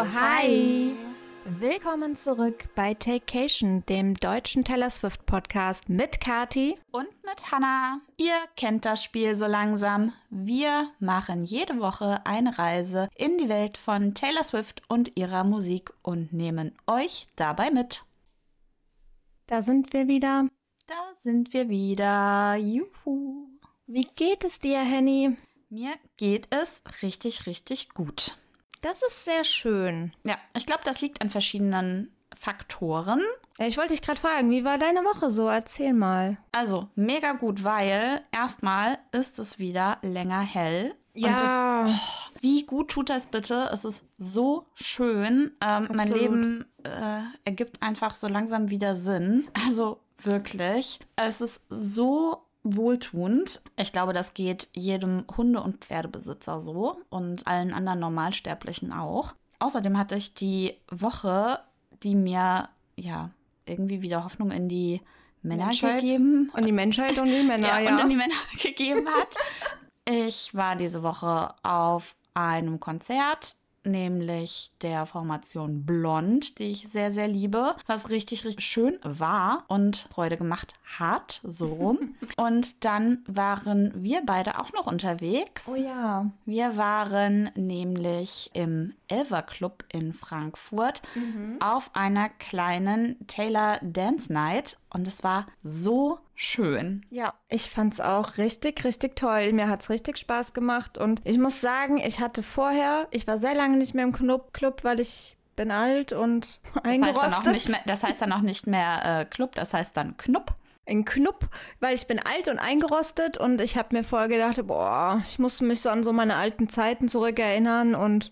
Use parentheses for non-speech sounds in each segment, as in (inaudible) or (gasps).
Oh, hi! Willkommen zurück bei Takecation, dem deutschen Taylor Swift Podcast mit Kati und mit Hannah. Ihr kennt das Spiel so langsam. Wir machen jede Woche eine Reise in die Welt von Taylor Swift und ihrer Musik und nehmen euch dabei mit. Da sind wir wieder. Da sind wir wieder. Juhu. Wie geht es dir, Henny? Mir geht es richtig, richtig gut. Das ist sehr schön. Ja, ich glaube, das liegt an verschiedenen Faktoren. Ich wollte dich gerade fragen, wie war deine Woche so? Erzähl mal. Also, mega gut, weil erstmal ist es wieder länger hell. Ja. Das, oh, wie gut tut das bitte? Es ist so schön. Ähm, mein Leben äh, ergibt einfach so langsam wieder Sinn. Also wirklich. Es ist so wohltuend. Ich glaube, das geht jedem Hunde- und Pferdebesitzer so und allen anderen Normalsterblichen auch. Außerdem hatte ich die Woche, die mir ja irgendwie wieder Hoffnung in die Männer Menschheit. gegeben Und die Menschheit und die (laughs) Männer, ja, ja. und in die Männer (laughs) gegeben hat. Ich war diese Woche auf einem Konzert nämlich der Formation Blond, die ich sehr, sehr liebe, was richtig, richtig schön war und Freude gemacht hat, so rum. (laughs) und dann waren wir beide auch noch unterwegs. Oh ja. Wir waren nämlich im Elver Club in Frankfurt Mhm. auf einer kleinen Taylor Dance Night und es war so schön. Ja, ich fand's auch richtig, richtig toll. Mir hat's richtig Spaß gemacht und ich muss sagen, ich hatte vorher, ich war sehr lange nicht mehr im Club, Club weil ich bin alt und Das heißt eingerostet. dann auch nicht mehr, das heißt dann auch nicht mehr äh, Club, das heißt dann Knupp. Ein Knupp, weil ich bin alt und eingerostet und ich habe mir vorher gedacht, boah, ich muss mich so an so meine alten Zeiten zurückerinnern und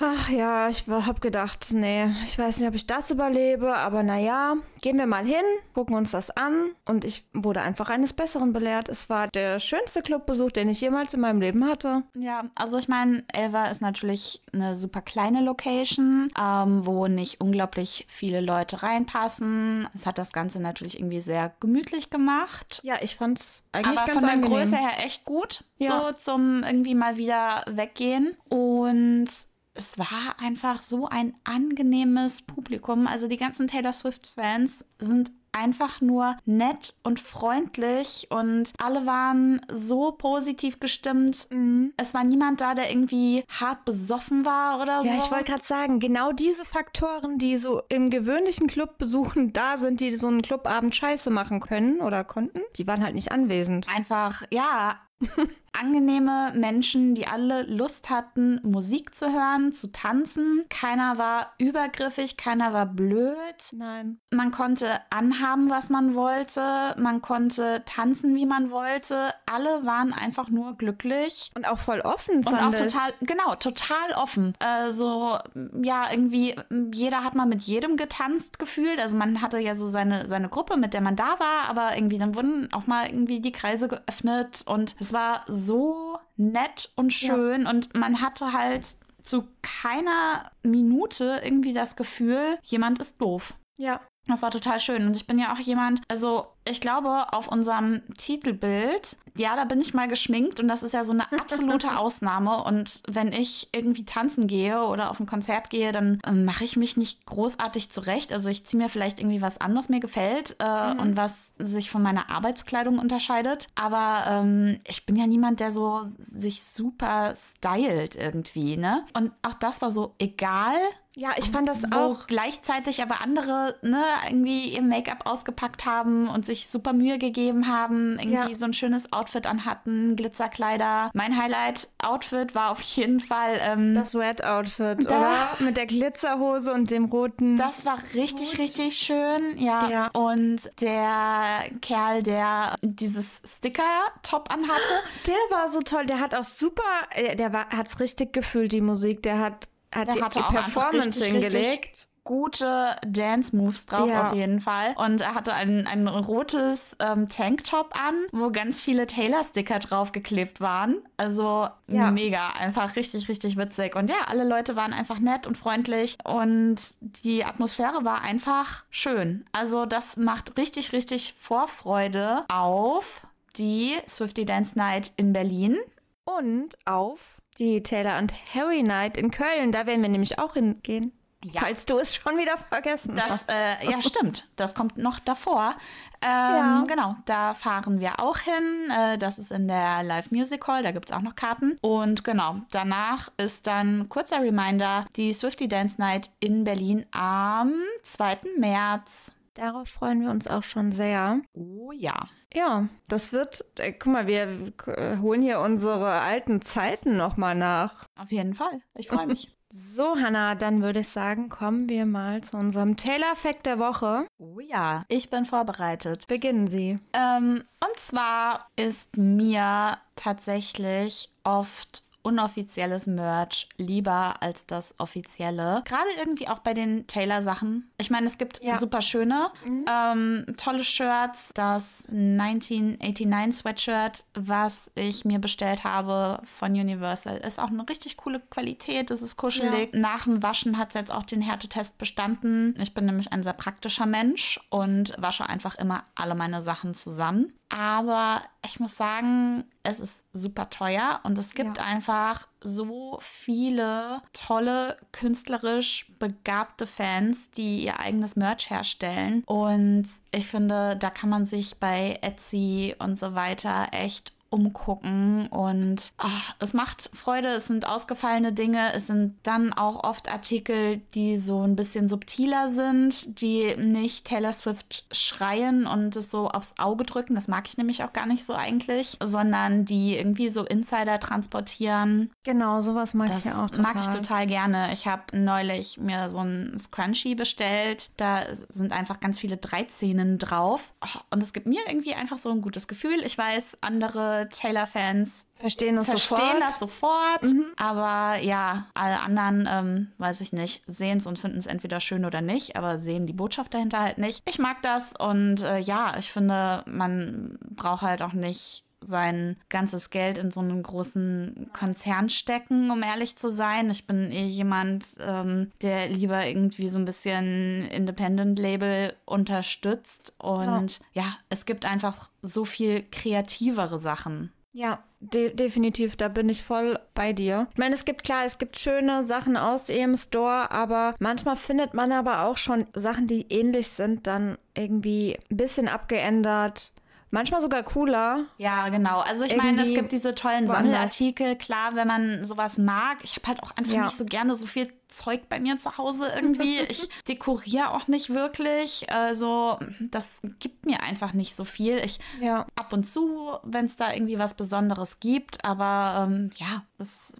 ach ja, ich habe gedacht, nee, ich weiß nicht, ob ich das überlebe, aber naja, gehen wir mal hin, gucken uns das an und ich wurde einfach eines Besseren belehrt. Es war der schönste Clubbesuch, den ich jemals in meinem Leben hatte. Ja, also ich meine, Elva ist natürlich eine super kleine Location, ähm, wo nicht unglaublich viele Leute reinpassen. Es hat das Ganze natürlich irgendwie sehr gemütlich gemacht. Ja, ich fand's eigentlich aber ganz von der angenehm. Größe her echt gut, Ja. so zum irgendwie mal wieder weggehen. Und es war einfach so ein angenehmes Publikum. Also die ganzen Taylor Swift-Fans sind einfach nur nett und freundlich und alle waren so positiv gestimmt. Mhm. Es war niemand da, der irgendwie hart besoffen war oder so. Ja, ich wollte gerade sagen, genau diese Faktoren, die so im gewöhnlichen Club besuchen, da sind, die so einen Clubabend scheiße machen können oder konnten, die waren halt nicht anwesend. einfach, ja, (laughs) angenehme Menschen, die alle Lust hatten, Musik zu hören, zu tanzen. Keiner war übergriffig, keiner war blöd. Nein. Man konnte anhaben, was man wollte. Man konnte tanzen, wie man wollte. Alle waren einfach nur glücklich. Und auch voll offen, Und fand auch ich. total, genau, total offen. Äh, so, ja, irgendwie, jeder hat mal mit jedem getanzt gefühlt. Also man hatte ja so seine, seine Gruppe, mit der man da war, aber irgendwie, dann wurden auch mal irgendwie die Kreise geöffnet und es war so nett und schön und man hatte halt zu keiner Minute irgendwie das Gefühl, jemand ist doof. Ja. Das war total schön. Und ich bin ja auch jemand, also ich glaube, auf unserem Titelbild, ja, da bin ich mal geschminkt und das ist ja so eine absolute (laughs) Ausnahme. Und wenn ich irgendwie tanzen gehe oder auf ein Konzert gehe, dann äh, mache ich mich nicht großartig zurecht. Also ich ziehe mir vielleicht irgendwie was an, was mir gefällt äh, und was sich von meiner Arbeitskleidung unterscheidet. Aber ähm, ich bin ja niemand, der so sich super stylt irgendwie, ne? Und auch das war so egal, Ja, ich fand das auch. gleichzeitig aber andere ne, irgendwie ihr Make-up ausgepackt haben und sich super Mühe gegeben haben, irgendwie Ja. so ein schönes Outfit anhatten, Glitzerkleider. Mein Highlight-Outfit war auf jeden Fall ähm, das, Das Red-Outfit, Da- oder? Mit der Glitzerhose und dem roten. war richtig, richtig schön. Ja. Ja. Und der Kerl, der dieses Sticker-Top anhatte, (gasps) Der war so toll. Der hat auch super, äh, der war, hat's richtig gefühlt, die Musik. Der hat, hat Der die, hatte die einfach Performance richtig, hingelegt. gute Dance-Moves drauf Ja. auf jeden Fall. Und er hatte ein, ein rotes ähm, Tanktop an, wo ganz viele Taylor-Sticker draufgeklebt waren. Also Ja. mega, einfach richtig, richtig witzig. Und ja, alle Leute waren einfach nett und freundlich und die Atmosphäre war einfach schön. Also das macht richtig, richtig Vorfreude auf die Swifty Dance Night in Berlin. Und auf Die Taylor and Harry Night in Köln, da werden wir nämlich auch hingehen. Ja. Falls du es schon wieder vergessen das, hast. Äh, ja, stimmt. Das kommt noch davor. Ähm, ja. Genau, da fahren wir auch hin. Äh, das ist in der Live Music Hall, da gibt es auch noch Karten. Und genau, danach ist dann kurzer Reminder die Swifty Dance Night in Berlin am 2. März. Darauf freuen wir uns auch schon sehr. Oh ja. Ja, das wird, äh, guck mal, wir äh, holen hier unsere alten Zeiten nochmal nach. Auf jeden Fall. Ich freue mich. (laughs) So, Hannah, dann würde ich sagen, kommen wir mal zu unserem Taylor-Fact der Woche. Oh ja, ich bin vorbereitet. Beginnen Sie. Ähm, und zwar ist mir tatsächlich oft unoffizielles Merch lieber als das offizielle. Gerade irgendwie auch bei den Taylor-Sachen. Ich meine, es gibt ja. super schöne, mhm. ähm, tolle Shirts. Das 1989 Sweatshirt, was ich mir bestellt habe von Universal, ist auch eine richtig coole Qualität. Es ist kuschelig. Ja. Nach dem Waschen hat es jetzt auch den Härtetest bestanden. Ich bin nämlich ein sehr praktischer Mensch und wasche einfach immer alle meine Sachen zusammen. Aber ich muss sagen, es ist super teuer und es gibt ja. einfach so viele tolle, künstlerisch begabte Fans, die ihr eigenes Merch herstellen. Und ich finde, da kann man sich bei Etsy und so weiter echt umgucken und ach, es macht Freude. Es sind ausgefallene Dinge. Es sind dann auch oft Artikel, die so ein bisschen subtiler sind, die nicht Taylor Swift schreien und es so aufs Auge drücken. Das mag ich nämlich auch gar nicht so eigentlich, sondern die irgendwie so Insider transportieren. Genau, sowas mag das ich auch total. mag ich total gerne. Ich habe neulich mir so ein Scrunchie bestellt. Da sind einfach ganz viele Dreizehnen drauf. Und es gibt mir irgendwie einfach so ein gutes Gefühl. Ich weiß, andere Taylor-Fans verstehen das verstehen sofort. Das sofort mhm. Aber ja, alle anderen, ähm, weiß ich nicht, sehen es und finden es entweder schön oder nicht, aber sehen die Botschaft dahinter halt nicht. Ich mag das und äh, ja, ich finde, man braucht halt auch nicht sein ganzes Geld in so einen großen Konzern stecken, um ehrlich zu sein. Ich bin eh jemand, ähm, der lieber irgendwie so ein bisschen Independent-Label unterstützt. Und ja. ja, es gibt einfach so viel kreativere Sachen. Ja, de definitiv, da bin ich voll bei dir. Ich meine, es gibt klar, es gibt schöne Sachen aus ihrem Store, aber manchmal findet man aber auch schon Sachen, die ähnlich sind, dann irgendwie ein bisschen abgeändert Manchmal sogar cooler. Ja, genau. Also ich meine, es gibt diese tollen Sammelartikel, klar, wenn man sowas mag. Ich habe halt auch einfach ja. nicht so gerne so viel Zeug bei mir zu Hause irgendwie. (laughs) Ich dekoriere auch nicht wirklich. Also das gibt mir einfach nicht so viel. Ich ja. ab und zu, wenn es da irgendwie was Besonderes gibt, aber ähm, ja, das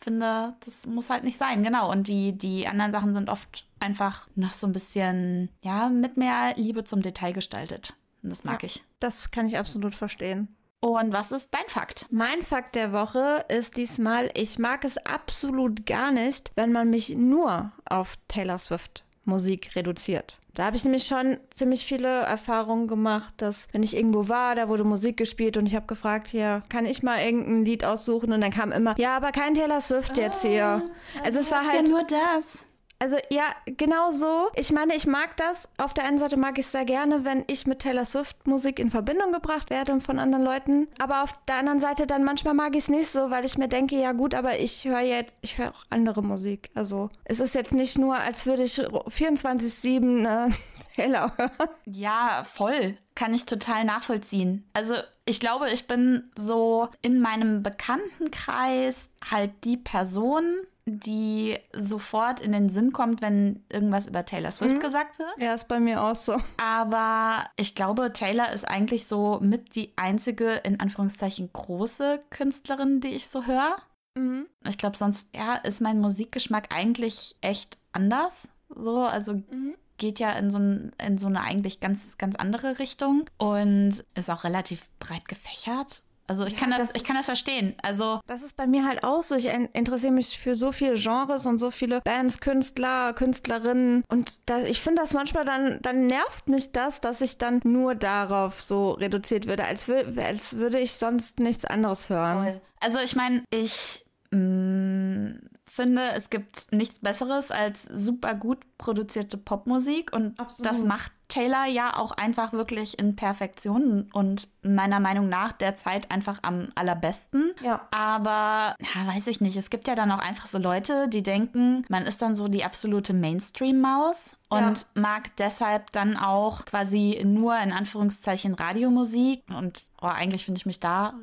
finde, das muss halt nicht sein. Genau. Und die, die anderen Sachen sind oft einfach noch so ein bisschen, ja, mit mehr Liebe zum Detail gestaltet. Und das mag ja, ich. Das kann ich absolut verstehen. Und was ist dein Fakt? Mein Fakt der Woche ist diesmal, ich mag es absolut gar nicht, wenn man mich nur auf Taylor Swift Musik reduziert. Da habe ich nämlich schon ziemlich viele Erfahrungen gemacht, dass wenn ich irgendwo war, da wurde Musik gespielt und ich habe gefragt, hier, kann ich mal irgendein Lied aussuchen? Und dann kam immer, ja, aber kein Taylor Swift jetzt hier. Ah, also es war halt ja nur das. Also ja, genau so. Ich meine, ich mag das. Auf der einen Seite mag ich es sehr gerne, wenn ich mit Taylor Swift Musik in Verbindung gebracht werde von anderen Leuten. Aber auf der anderen Seite dann manchmal mag ich es nicht so, weil ich mir denke, ja gut, aber ich höre jetzt, ich höre auch andere Musik. Also es ist jetzt nicht nur, als würde ich 24-7 äh, (laughs) Taylor hören. Ja, voll kann ich total nachvollziehen. Also ich glaube, ich bin so in meinem Bekanntenkreis halt die Person, die sofort in den Sinn kommt, wenn irgendwas über Taylor Swift mhm. gesagt wird. Ja, ist bei mir auch so. Aber ich glaube, Taylor ist eigentlich so mit die einzige, in Anführungszeichen, große Künstlerin, die ich so höre. Mhm. Ich glaube, sonst ja, ist mein Musikgeschmack eigentlich echt anders. So, also mhm. geht ja in so, ein, in so eine eigentlich ganz, ganz andere Richtung und ist auch relativ breit gefächert. Also ich ja, kann das, das ich kann das verstehen. Also das ist bei mir halt auch so. Ich interessiere mich für so viele Genres und so viele Bands, Künstler, Künstlerinnen und das, ich finde das manchmal dann, dann nervt mich das, dass ich dann nur darauf so reduziert würde, als, als würde ich sonst nichts anderes hören. Voll. Also ich meine, ich mh, mm, finde, es gibt nichts Besseres als super gut produzierte Popmusik und Absolut. das macht Taylor ja auch einfach wirklich in Perfektion und meiner Meinung nach derzeit einfach am allerbesten. Ja. Aber, ja, weiß ich nicht. Es gibt ja dann auch einfach so Leute, die denken, man ist dann so die absolute Mainstream-Maus und ja. mag deshalb dann auch quasi nur in Anführungszeichen Radiomusik. Und oh, eigentlich finde ich mich da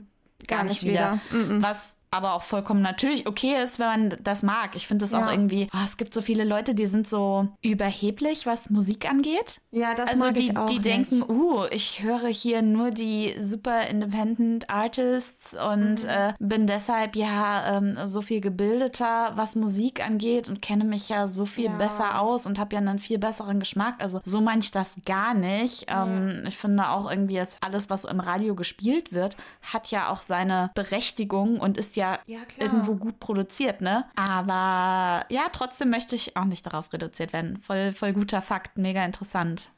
gar, gar nicht, wieder. wieder. Was aber auch vollkommen natürlich okay ist, wenn man das mag. Ich finde es ja. auch irgendwie, oh, es gibt so viele Leute, die sind so überheblich, was Musik angeht. Ja, das also mag die, ich auch. Die denken, uh, ich höre hier nur die super independent Artists und mhm. äh, bin deshalb ja ähm, so viel gebildeter, was Musik angeht und kenne mich ja so viel ja. besser aus und habe ja einen viel besseren Geschmack. Also so meine ich das gar nicht. Ähm, ich finde auch irgendwie, dass alles, was im Radio gespielt wird, hat ja auch seine Berechtigung und ist ja, ja irgendwo gut produziert, ne? Aber ja, trotzdem möchte ich auch nicht darauf reduziert werden. Voll, voll guter Fakt, mega interessant.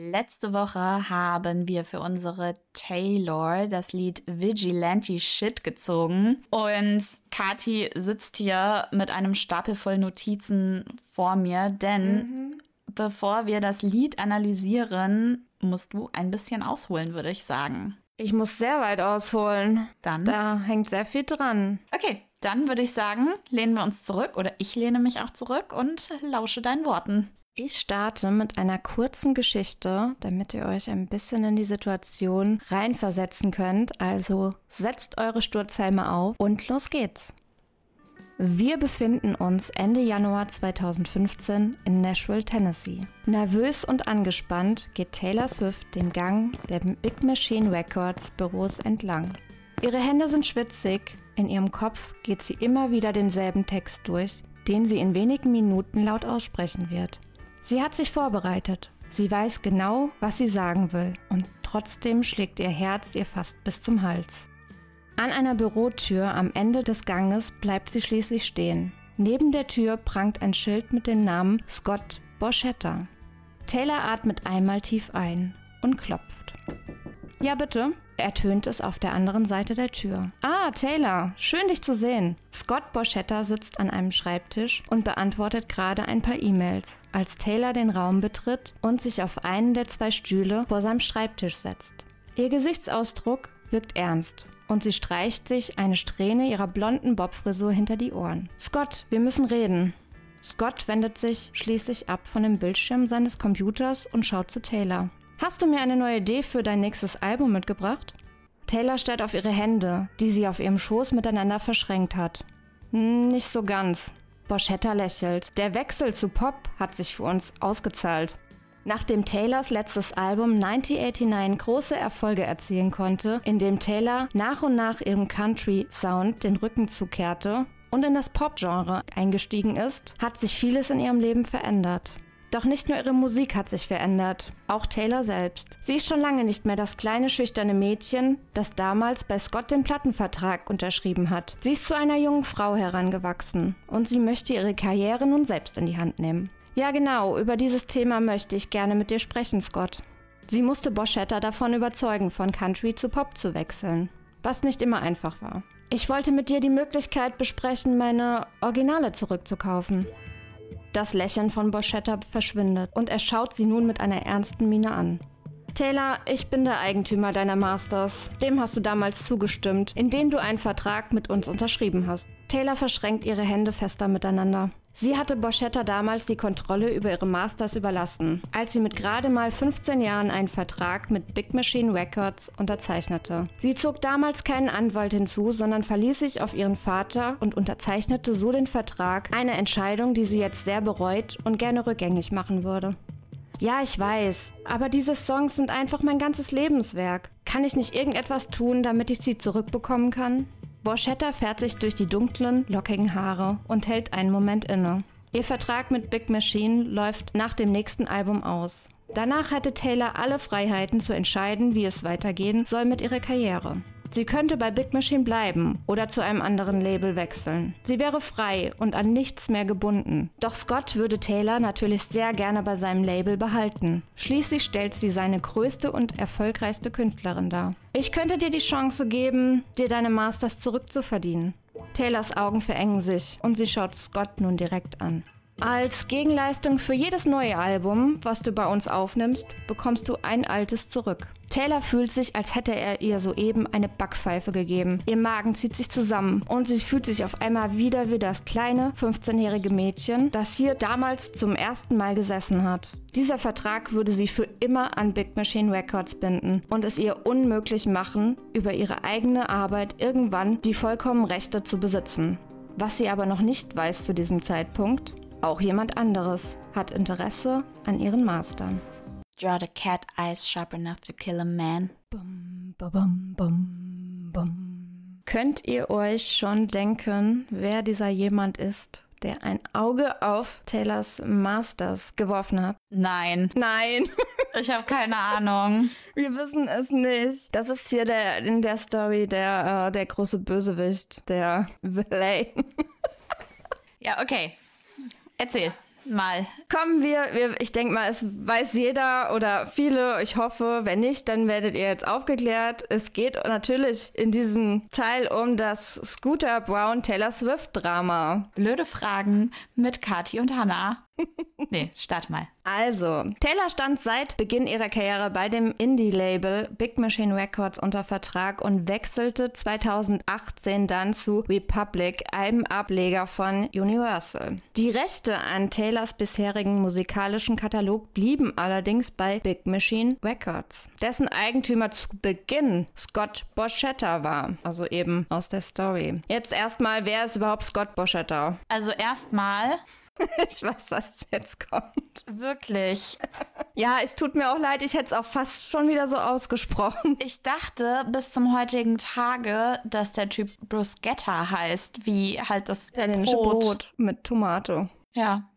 Letzte Woche haben wir für unsere Taylor das Lied Vigilante Shit gezogen. Und Kati sitzt hier mit einem Stapel voll Notizen vor mir, denn mhm. bevor wir das Lied analysieren, musst du ein bisschen ausholen, würde ich sagen. Ich muss sehr weit ausholen. Dann. Da hängt sehr viel dran. Okay, dann würde ich sagen, lehnen wir uns zurück oder ich lehne mich auch zurück und lausche deinen Worten. Ich starte mit einer kurzen Geschichte, damit ihr euch ein bisschen in die Situation reinversetzen könnt. Also setzt eure Sturzhelme auf und los geht's. Wir befinden uns Ende Januar 2015 in Nashville, Tennessee. Nervös und angespannt geht Taylor Swift den Gang der Big Machine Records Büros entlang. Ihre Hände sind schwitzig, in ihrem Kopf geht sie immer wieder denselben Text durch, den sie in wenigen Minuten laut aussprechen wird. Sie hat sich vorbereitet. Sie weiß genau, was sie sagen will, und trotzdem schlägt ihr Herz ihr fast bis zum Hals. An einer Bürotür am Ende des Ganges bleibt sie schließlich stehen. Neben der Tür prangt ein Schild mit dem Namen Scott Borchetta. Taylor atmet einmal tief ein und klopft. Ja, bitte, ertönt es auf der anderen Seite der Tür. Ah, Taylor, schön dich zu sehen. Scott Borchetta sitzt an einem Schreibtisch und beantwortet gerade ein paar E-Mails, als Taylor den Raum betritt und sich auf einen der zwei Stühle vor seinem Schreibtisch setzt. Ihr Gesichtsausdruck wirkt ernst und sie streicht sich eine Strähne ihrer blonden Bobfrisur hinter die Ohren. Scott, wir müssen reden. Scott wendet sich schließlich ab von dem Bildschirm seines Computers und schaut zu Taylor. Hast du mir eine neue Idee für dein nächstes Album mitgebracht? Taylor starrt auf ihre Hände, die sie auf ihrem Schoß miteinander verschränkt hat. Hm, nicht so ganz. Boschetta lächelt. Der Wechsel zu Pop hat sich für uns ausgezahlt. Nachdem Taylors letztes Album 1989 große Erfolge erzielen konnte, indem Taylor nach und nach ihrem Country-Sound den Rücken zukehrte und in das Pop-Genre eingestiegen ist, hat sich vieles in ihrem Leben verändert. Doch nicht nur ihre Musik hat sich verändert, auch Taylor selbst. Sie ist schon lange nicht mehr das kleine schüchterne Mädchen, das damals bei Scott den Plattenvertrag unterschrieben hat. Sie ist zu einer jungen Frau herangewachsen und sie möchte ihre Karriere nun selbst in die Hand nehmen. Ja, genau, über dieses Thema möchte ich gerne mit dir sprechen, Scott. Sie musste Boschetta davon überzeugen, von Country zu Pop zu wechseln, was nicht immer einfach war. Ich wollte mit dir die Möglichkeit besprechen, meine Originale zurückzukaufen. Das Lächeln von Boschetta verschwindet und er schaut sie nun mit einer ernsten Miene an. Taylor, ich bin der Eigentümer deiner Masters. Dem hast du damals zugestimmt, indem du einen Vertrag mit uns unterschrieben hast. Taylor verschränkt ihre Hände fester miteinander. Sie hatte Boschetta damals die Kontrolle über ihre Masters überlassen, als sie mit gerade mal 15 Jahren einen Vertrag mit Big Machine Records unterzeichnete. Sie zog damals keinen Anwalt hinzu, sondern verließ sich auf ihren Vater und unterzeichnete so den Vertrag, eine Entscheidung, die sie jetzt sehr bereut und gerne rückgängig machen würde. Ja, ich weiß, aber diese Songs sind einfach mein ganzes Lebenswerk. Kann ich nicht irgendetwas tun, damit ich sie zurückbekommen kann? Borchetta fährt sich durch die dunklen, lockigen Haare und hält einen Moment inne. Ihr Vertrag mit Big Machine läuft nach dem nächsten Album aus. Danach hatte Taylor alle Freiheiten zu entscheiden, wie es weitergehen soll mit ihrer Karriere. Sie könnte bei Big Machine bleiben oder zu einem anderen Label wechseln. Sie wäre frei und an nichts mehr gebunden. Doch Scott würde Taylor natürlich sehr gerne bei seinem Label behalten. Schließlich stellt sie seine größte und erfolgreichste Künstlerin dar. Ich könnte dir die Chance geben, dir deine Masters zurückzuverdienen. Taylors Augen verengen sich und sie schaut Scott nun direkt an. Als Gegenleistung für jedes neue Album, was du bei uns aufnimmst, bekommst du ein altes zurück. Taylor fühlt sich, als hätte er ihr soeben eine Backpfeife gegeben. Ihr Magen zieht sich zusammen und sie fühlt sich auf einmal wieder wie das kleine 15-jährige Mädchen, das hier damals zum ersten Mal gesessen hat. Dieser Vertrag würde sie für immer an Big Machine Records binden und es ihr unmöglich machen, über ihre eigene Arbeit irgendwann die vollkommen Rechte zu besitzen. Was sie aber noch nicht weiß zu diesem Zeitpunkt, auch jemand anderes hat Interesse an ihren Mastern. Draw the cat eyes sharp enough to kill a man. Bum, bum, bum, bum. Könnt ihr euch schon denken, wer dieser jemand ist, der ein Auge auf Taylors Masters geworfen hat? Nein. Nein, (laughs) Ich habe keine Ahnung. wir wissen es nicht. Das ist hier der in der Story der, äh, der große Bösewicht, der Villain. (laughs) Ja, okay. Erzähl mal. Kommen wir, wir ich denke mal, es weiß jeder oder viele, ich hoffe, wenn nicht, dann werdet ihr jetzt aufgeklärt. Es geht natürlich in diesem Teil um das Scooter Brown Taylor Swift Drama. Blöde Fragen mit Kati und Hannah. (laughs) Nee, start mal. Also, Taylor stand seit Beginn ihrer Karriere bei dem Indie-Label Big Machine Records unter Vertrag und wechselte 2018 dann zu Republic, einem Ableger von Universal. Die Rechte an Taylors bisherigen musikalischen Katalog blieben allerdings bei Big Machine Records, dessen Eigentümer zu Beginn Scott Borchetta war, also eben aus der Story. Jetzt erstmal, wer ist überhaupt Scott Borchetta? Also erstmal, (laughs) Ich weiß, was jetzt kommt. wirklich, Ja, es tut mir auch leid, ich hätte es auch fast schon wieder so ausgesprochen. ich dachte bis zum heutigen Tage, dass der Typ Bruschetta heißt, wie halt das Italienische Brot. Brot. mit Tomate. Ja,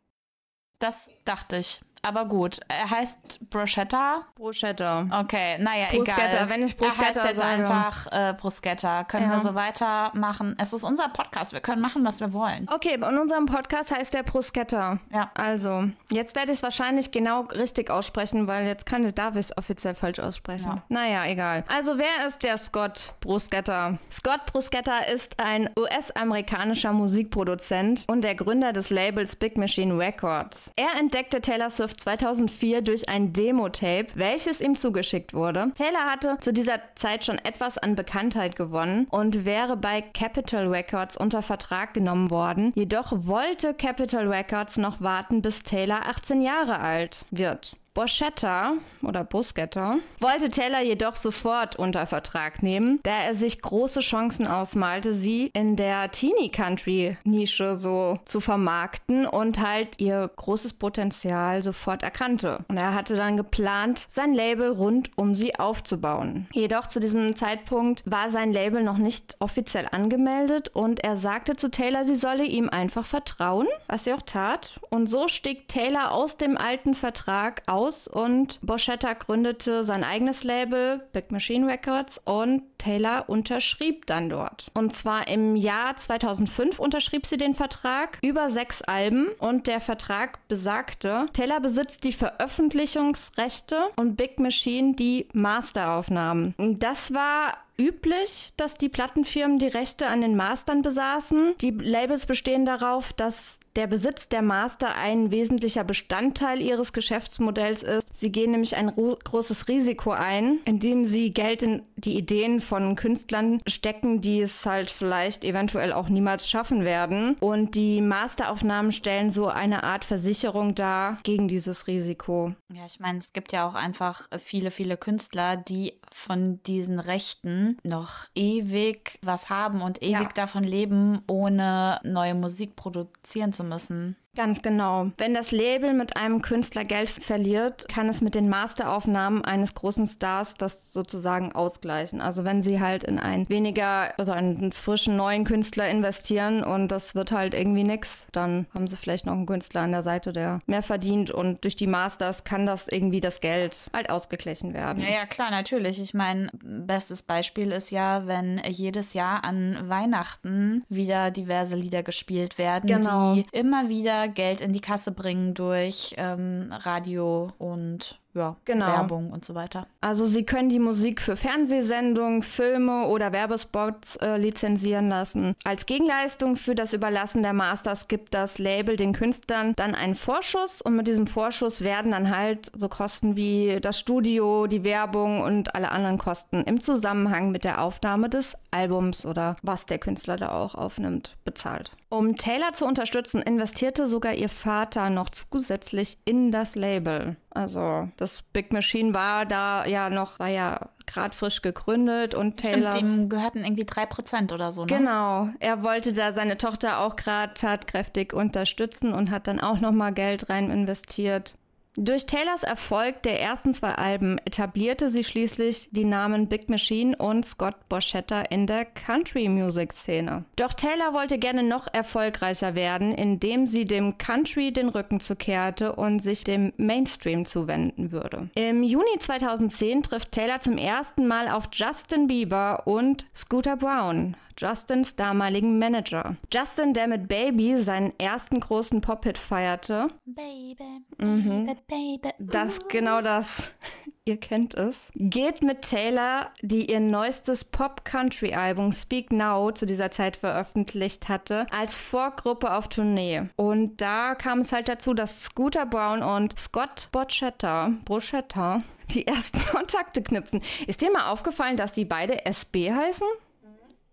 das dachte ich. Aber gut, er heißt Bruschetta. Bruschetta. Okay, naja, Bruschetta, egal. wenn ich er heißt Bruschetta jetzt sage. einfach äh, Bruschetta. Können Ja. wir so weitermachen? Es ist unser Podcast. Wir können machen, was wir wollen. Okay, in unserem Podcast heißt der Bruschetta. Ja. Also, jetzt werde ich es wahrscheinlich genau richtig aussprechen, weil jetzt kann ich, es offiziell falsch aussprechen. Ja. Naja, egal. Also, wer ist der Scott Bruschetta? Scott Bruschetta ist ein US-amerikanischer Musikproduzent und der Gründer des Labels Big Machine Records. Er entdeckte Taylor Swift 2004 durch ein Demo-Tape, welches ihm zugeschickt wurde. Taylor hatte zu dieser Zeit schon etwas an Bekanntheit gewonnen und wäre bei Capitol Records unter Vertrag genommen worden. Jedoch wollte Capitol Records noch warten, bis Taylor 18 Jahre alt wird. Borchetta oder Bruschetta wollte Taylor jedoch sofort unter Vertrag nehmen, da er sich große Chancen ausmalte, sie in der Teenie-Country-Nische so zu vermarkten und halt ihr großes Potenzial sofort erkannte. Und er hatte dann geplant, sein Label rund um sie aufzubauen. Jedoch zu diesem Zeitpunkt war sein Label noch nicht offiziell angemeldet und er sagte zu Taylor, sie solle ihm einfach vertrauen, was sie auch tat. Und so stieg Taylor aus dem alten Vertrag aus und Borchetta gründete sein eigenes Label, Big Machine Records, und Taylor unterschrieb dann dort. Und zwar im Jahr 2005 unterschrieb sie den Vertrag über sechs Alben und der Vertrag besagte, Taylor besitzt die Veröffentlichungsrechte und Big Machine die Masteraufnahmen. Das war üblich, dass die Plattenfirmen die Rechte an den Mastern besaßen. Die Labels bestehen darauf, dass der Besitz der Master ein wesentlicher Bestandteil ihres Geschäftsmodells ist. Sie gehen nämlich ein ro- großes Risiko ein, indem sie Geld in die Ideen von Künstlern stecken, die es halt vielleicht eventuell auch niemals schaffen werden. Und die Masteraufnahmen stellen so eine Art Versicherung dar gegen dieses Risiko. Ja, ich meine, es gibt ja auch einfach viele, viele Künstler, die von diesen Rechten noch ewig was haben und ewig Ja. davon leben, ohne neue Musik produzieren zu müssen. Ganz genau. Wenn das Label mit einem Künstler Geld verliert, kann es mit den Masteraufnahmen eines großen Stars das sozusagen ausgleichen. Also wenn sie halt in einen weniger, also einen frischen neuen Künstler investieren und das wird halt irgendwie nix, dann haben sie vielleicht noch einen Künstler an der Seite, der mehr verdient und durch die Masters kann das irgendwie das Geld halt ausgeglichen werden. Ja, ja, klar, natürlich. Ich meine, bestes Beispiel ist ja, wenn jedes Jahr an Weihnachten wieder diverse Lieder gespielt werden, Genau. die immer wieder Geld in die Kasse bringen durch ähm, Radio und ja, Genau. Werbung und so weiter. Also sie können die Musik für Fernsehsendungen, Filme oder Werbespots äh, lizenzieren lassen. Als Gegenleistung für das Überlassen der Masters gibt das Label den Künstlern dann einen Vorschuss und mit diesem Vorschuss werden dann halt so Kosten wie das Studio, die Werbung und alle anderen Kosten im Zusammenhang mit der Aufnahme des Albums oder was der Künstler da auch aufnimmt, bezahlt. Um Taylor zu unterstützen, investierte sogar ihr Vater noch zusätzlich in das Label. Also das Big Machine war da ja noch, war ja gerade frisch gegründet und Taylor. Ihm gehörten irgendwie 3% oder so, ne? Genau, er wollte da seine Tochter auch gerade tatkräftig unterstützen und hat dann auch noch mal Geld rein investiert. Durch Taylors Erfolg der ersten zwei Alben etablierte sie schließlich die Namen Big Machine und Scott Borchetta in der Country-Music-Szene. Doch Taylor wollte gerne noch erfolgreicher werden, indem sie dem Country den Rücken zukehrte und sich dem Mainstream zuwenden würde. Im Juni 2010 trifft Taylor zum ersten Mal auf Justin Bieber und Scooter Brown, Justins damaligen Manager. Justin, der mit Baby seinen ersten großen Pop-Hit feierte, Baby, Mhm. baby, baby. das genau das, (laughs) ihr kennt es, geht mit Taylor, die ihr neuestes Pop-Country-Album Speak Now zu dieser Zeit veröffentlicht hatte, als Vorgruppe auf Tournee. Und da kam es halt dazu, dass Scooter Brown und Scott Borchetta, Borchetta die ersten (laughs) Kontakte knüpfen. Ist dir mal aufgefallen, dass die beide SB heißen?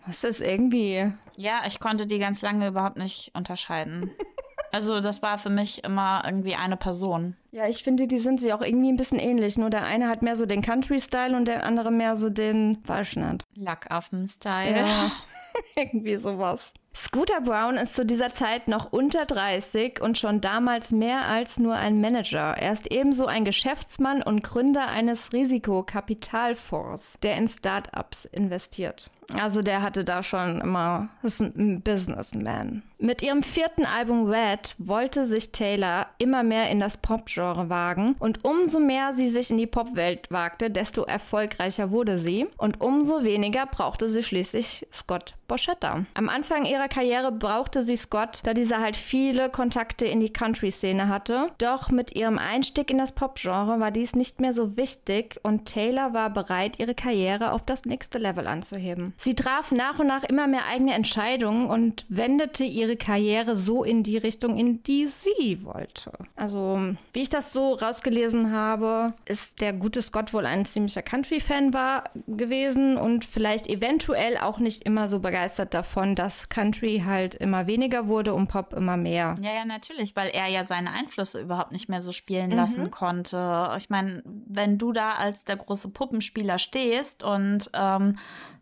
Das ist irgendwie Ja, ich konnte die ganz lange überhaupt nicht unterscheiden. (laughs) Also das war für mich immer irgendwie eine Person. Ja, ich finde, die sind sich auch irgendwie ein bisschen ähnlich. Nur der eine hat mehr so den Country-Style und der andere mehr so den Waschnatt. Lackaffen-Style. Ja, (laughs) (laughs) irgendwie sowas. Scooter Brown ist zu dieser Zeit noch unter 30 und schon damals mehr als nur ein Manager. Er ist ebenso ein Geschäftsmann und Gründer eines Risikokapitalfonds, der in Startups investiert. Also der hatte da schon immer, ist ein Businessman. Mit ihrem vierten Album Red wollte sich Taylor immer mehr in das Pop-Genre wagen und umso mehr sie sich in die Popwelt wagte, desto erfolgreicher wurde sie und umso weniger brauchte sie schließlich Scott Borchetta. Am Anfang ihrer Karriere brauchte sie Scott, da dieser halt viele Kontakte in die Country-Szene hatte. Doch mit ihrem Einstieg in das Pop-Genre war dies nicht mehr so wichtig und Taylor war bereit, ihre Karriere auf das nächste Level anzuheben. Sie traf nach und nach immer mehr eigene Entscheidungen und wendete ihre Karriere so in die Richtung, in die sie wollte. Also, wie ich das so rausgelesen habe, ist der gute Scott wohl ein ziemlicher Country-Fan war gewesen und vielleicht eventuell auch nicht immer so begeistert davon, dass Country halt immer weniger wurde und Pop immer mehr. Ja, ja, natürlich, weil er ja seine Einflüsse überhaupt nicht mehr so spielen lassen konnte. Ich meine, wenn du da als der große Puppenspieler stehst und ähm,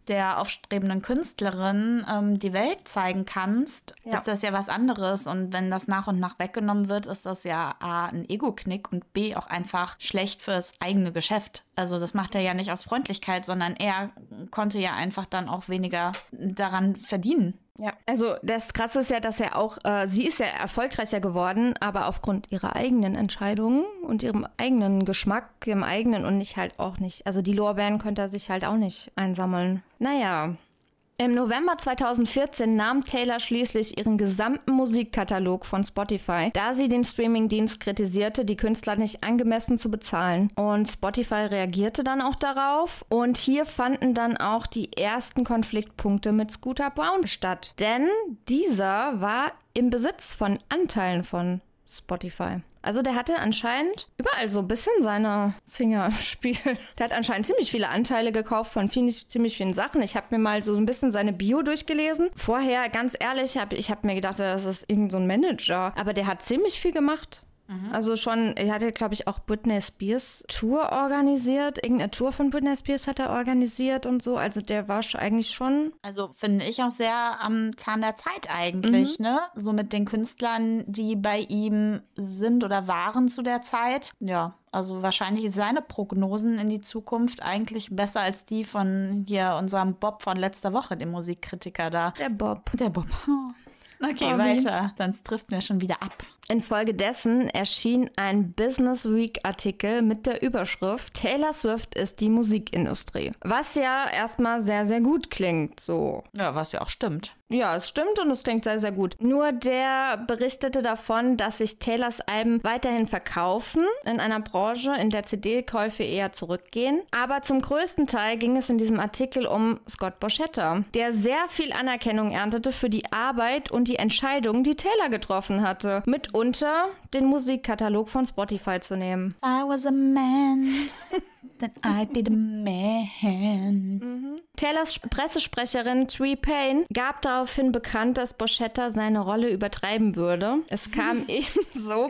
der aufstrebenden Künstlerin ähm, die Welt zeigen kannst, Ja. ist das ja was anderes. Und wenn das nach und nach weggenommen wird, ist das ja A, ein Ego-Knick und B, auch einfach schlecht fürs eigene Geschäft. Also das macht er ja nicht aus Freundlichkeit, sondern er konnte ja einfach dann auch weniger daran verdienen. Ja, also das Krasse ist ja, dass er auch, äh, sie ist ja erfolgreicher geworden, aber aufgrund ihrer eigenen Entscheidungen und ihrem eigenen Geschmack, ihrem eigenen und nicht halt auch nicht. Also die Lorbeeren könnte er sich halt auch nicht einsammeln. Naja. Im November 2014 nahm Taylor schließlich ihren gesamten Musikkatalog von Spotify, da sie den Streamingdienst kritisierte, die Künstler nicht angemessen zu bezahlen. Und Spotify reagierte dann auch darauf. Und hier fanden dann auch die ersten Konfliktpunkte mit Scooter Brown statt. Denn dieser war im Besitz von Anteilen von Spotify. Also der hatte anscheinend überall so ein bisschen seine Fingerspiel. (laughs) Der hat anscheinend ziemlich viele Anteile gekauft von vielen, ziemlich vielen Sachen. Ich habe mir mal so ein bisschen seine Bio durchgelesen. Vorher, ganz ehrlich, hab, ich habe mir gedacht, das ist irgend so ein Manager. Aber der hat ziemlich viel gemacht. Also schon, er hatte, glaube ich, auch Britney Spears Tour organisiert. Irgendeine Tour von Britney Spears hat er organisiert und so. Also der war eigentlich schon Also finde ich auch sehr am Zahn der Zeit eigentlich, ne? So mit den Künstlern, die bei ihm sind oder waren zu der Zeit. Ja, also wahrscheinlich seine Prognosen in die Zukunft eigentlich besser als die von hier unserem Bob von letzter Woche, dem Musikkritiker da. der Bob. Der Bob. (laughs) Okay, Bobby. weiter. Sonst trifft mir schon wieder ab. Infolgedessen erschien ein Business Week Artikel mit der Überschrift Taylor Swift ist die Musikindustrie. Was ja erstmal sehr, sehr gut klingt, so. Ja, was ja auch stimmt. Ja, es stimmt und es klingt sehr, sehr gut. Nur der berichtete davon, dass sich Taylors Alben weiterhin verkaufen, in einer Branche, in der CD-Käufe eher zurückgehen. Aber zum größten Teil ging es in diesem Artikel um Scott Borchetta, der sehr viel Anerkennung erntete für die Arbeit und die Entscheidungen, die Taylor getroffen hatte. Mitunter den Musikkatalog von Spotify zu nehmen. I was a man. then I'd be the man. Mhm. Taylors Pressesprecherin Tree Payne gab daraufhin bekannt, dass Boschetta seine Rolle übertreiben würde. Es kam (laughs) ebenso,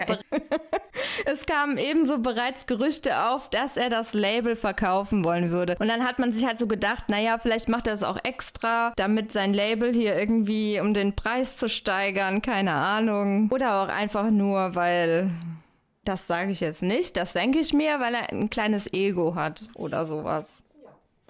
(laughs) es kamen ebenso bereits Gerüchte auf, dass er das Label verkaufen wollen würde. Und dann hat man sich halt so gedacht, naja, vielleicht macht er es auch extra, damit sein Label hier irgendwie, um den Preis zu steigern, keine Ahnung. Oder auch einfach nur, weil das sage ich jetzt nicht, das denke ich mir, weil er ein kleines Ego hat oder sowas.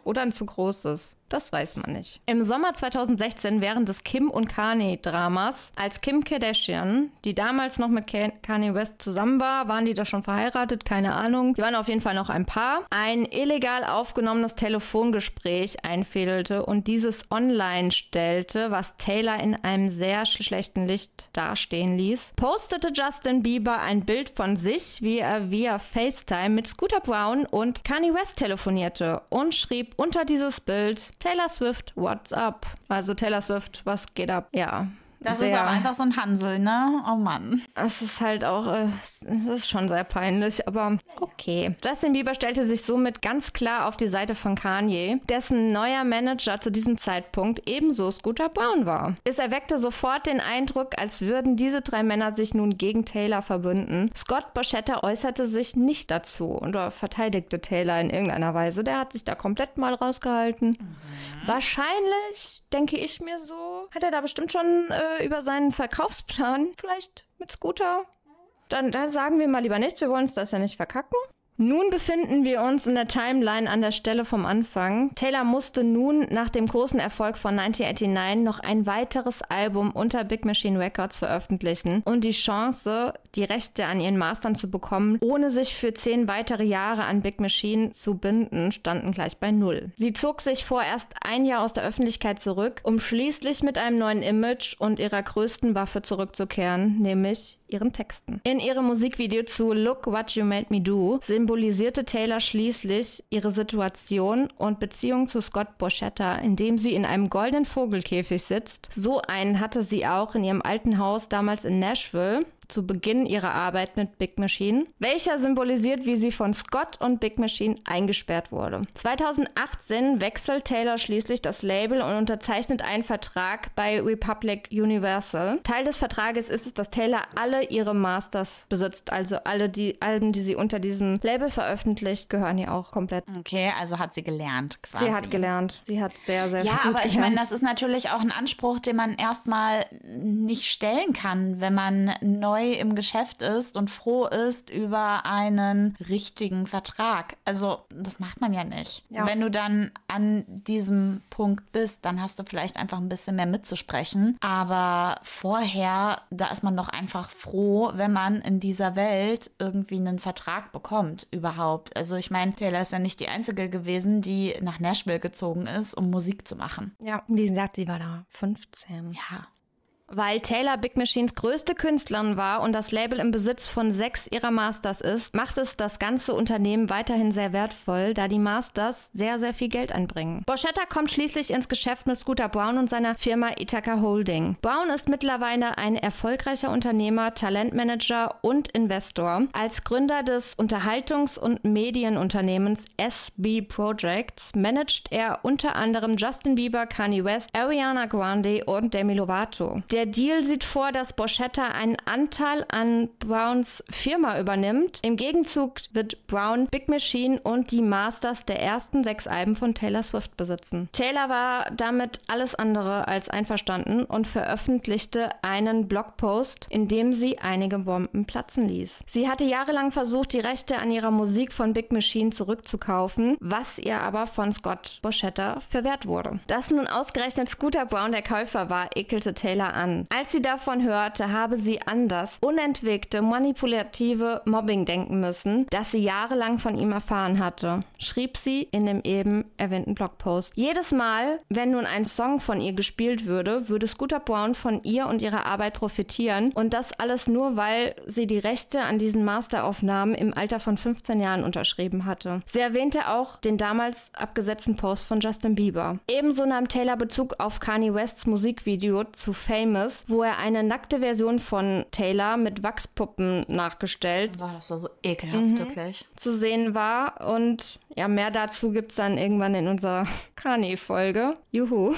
Oder ein zu großes. Das weiß man nicht. Im Sommer 2016, während des Kim und Kanye-Dramas, als Kim Kardashian, die damals noch mit Kanye West zusammen war, waren die da schon verheiratet? Keine Ahnung. Die waren auf jeden Fall noch ein Paar. Ein illegal aufgenommenes Telefongespräch einfädelte und dieses online stellte, was Taylor in einem sehr schlechten Licht dastehen ließ, postete Justin Bieber ein Bild von sich, wie er via FaceTime mit Scooter Brown und Kanye West telefonierte und schrieb unter dieses Bild Taylor Swift, what's up? Also Taylor Swift, was geht ab? Ja, das sehr, ist auch einfach so ein Hansel, ne? Oh Mann. Es ist halt auch, äh, es ist schon sehr peinlich, aber okay. Justin Bieber stellte sich somit ganz klar auf die Seite von Kanye, dessen neuer Manager zu diesem Zeitpunkt ebenso Scooter Brown war. Es erweckte sofort den Eindruck, als würden diese drei Männer sich nun gegen Taylor verbünden. Scott Boschetta äußerte sich nicht dazu oder verteidigte Taylor in irgendeiner Weise. Der hat sich da komplett mal rausgehalten. Mhm. Wahrscheinlich, denke ich mir so, hat er da bestimmt schon äh, über seinen Verkaufsplan, vielleicht mit Scooter. Dann, dann sagen wir mal lieber nichts, wir wollen uns das ja nicht verkacken. Nun befinden wir uns in der Timeline an der Stelle vom Anfang. Taylor musste nun nach dem großen Erfolg von 1989 noch ein weiteres Album unter Big Machine Records veröffentlichen und die Chance, die Rechte an ihren Mastern zu bekommen, ohne sich für zehn weitere Jahre an Big Machine zu binden, standen gleich bei Null. Sie zog sich vorerst ein Jahr aus der Öffentlichkeit zurück, um schließlich mit einem neuen Image und ihrer größten Waffe zurückzukehren, nämlich ihren Texten. In ihrem Musikvideo zu Look What You Made Me Do symbolisierte Taylor schließlich ihre Situation und Beziehung zu Scott Borchetta, indem sie in einem goldenen Vogelkäfig sitzt. So einen hatte sie auch in ihrem alten Haus damals in Nashville zu Beginn ihrer Arbeit mit Big Machine, welcher symbolisiert, wie sie von Scott und Big Machine eingesperrt wurde. 2018 wechselt Taylor schließlich das Label und unterzeichnet einen Vertrag bei Republic Universal. Teil des Vertrages ist es, dass Taylor alle ihre Masters besitzt, also alle die Alben, die sie unter diesem Label veröffentlicht, gehören ihr auch komplett. Okay, also hat sie gelernt quasi. Sie hat gelernt. Sie hat sehr, sehr Ja, aber ich meine, das ist natürlich auch ein Anspruch, den man erstmal nicht stellen kann, wenn man neu neu im Geschäft ist und froh ist über einen richtigen Vertrag. Also das macht man ja nicht. Ja. Wenn du dann an diesem Punkt bist, dann hast du vielleicht einfach ein bisschen mehr mitzusprechen. Aber vorher, da ist man doch einfach froh, wenn man in dieser Welt irgendwie einen Vertrag bekommt überhaupt. Also ich meine, Taylor ist ja nicht die einzige gewesen, die nach Nashville gezogen ist, um Musik zu machen. Ja, wie gesagt, sie war da 15. Ja, weil Taylor Big Machines größte Künstlerin war und das Label im Besitz von sechs ihrer Masters ist, macht es das ganze Unternehmen weiterhin sehr wertvoll, da die Masters sehr, sehr viel Geld einbringen. Borchetta kommt schließlich ins Geschäft mit Scooter Brown und seiner Firma Ithaca Holding. Brown ist mittlerweile ein erfolgreicher Unternehmer, Talentmanager und Investor. Als Gründer des Unterhaltungs- und Medienunternehmens SB Projects managt er unter anderem Justin Bieber, Kanye West, Ariana Grande und Demi Lovato. Der Deal sieht vor, dass Borchetta einen Anteil an Browns Firma übernimmt. Im Gegenzug wird Brown Big Machine und die Masters der ersten sechs Alben von Taylor Swift besitzen. Taylor war damit alles andere als einverstanden und veröffentlichte einen Blogpost, in dem sie einige Bomben platzen ließ. Sie hatte jahrelang versucht, die Rechte an ihrer Musik von Big Machine zurückzukaufen, was ihr aber von Scott Borchetta verwehrt wurde. Dass nun ausgerechnet Scooter Brown der Käufer war, ekelte Taylor an an. Als sie davon hörte, habe sie an das unentwegte, manipulative Mobbing denken müssen, das sie jahrelang von ihm erfahren hatte, schrieb sie in dem eben erwähnten Blogpost. Jedes Mal, wenn nun ein Song von ihr gespielt würde, würde Scooter Brown von ihr und ihrer Arbeit profitieren und das alles nur, weil sie die Rechte an diesen Masteraufnahmen im Alter von 15 Jahren unterschrieben hatte. Sie erwähnte auch den damals abgesetzten Post von Justin Bieber. Ebenso nahm Taylor Bezug auf Kanye Wests Musikvideo zu Famous, wo er eine nackte Version von Taylor mit Wachspuppen nachgestellt. Boah, das war so ekelhaft, mhm. wirklich. Zu sehen war und ja, mehr dazu gibt es dann irgendwann in unserer (laughs) Kanye-Folge. Juhu.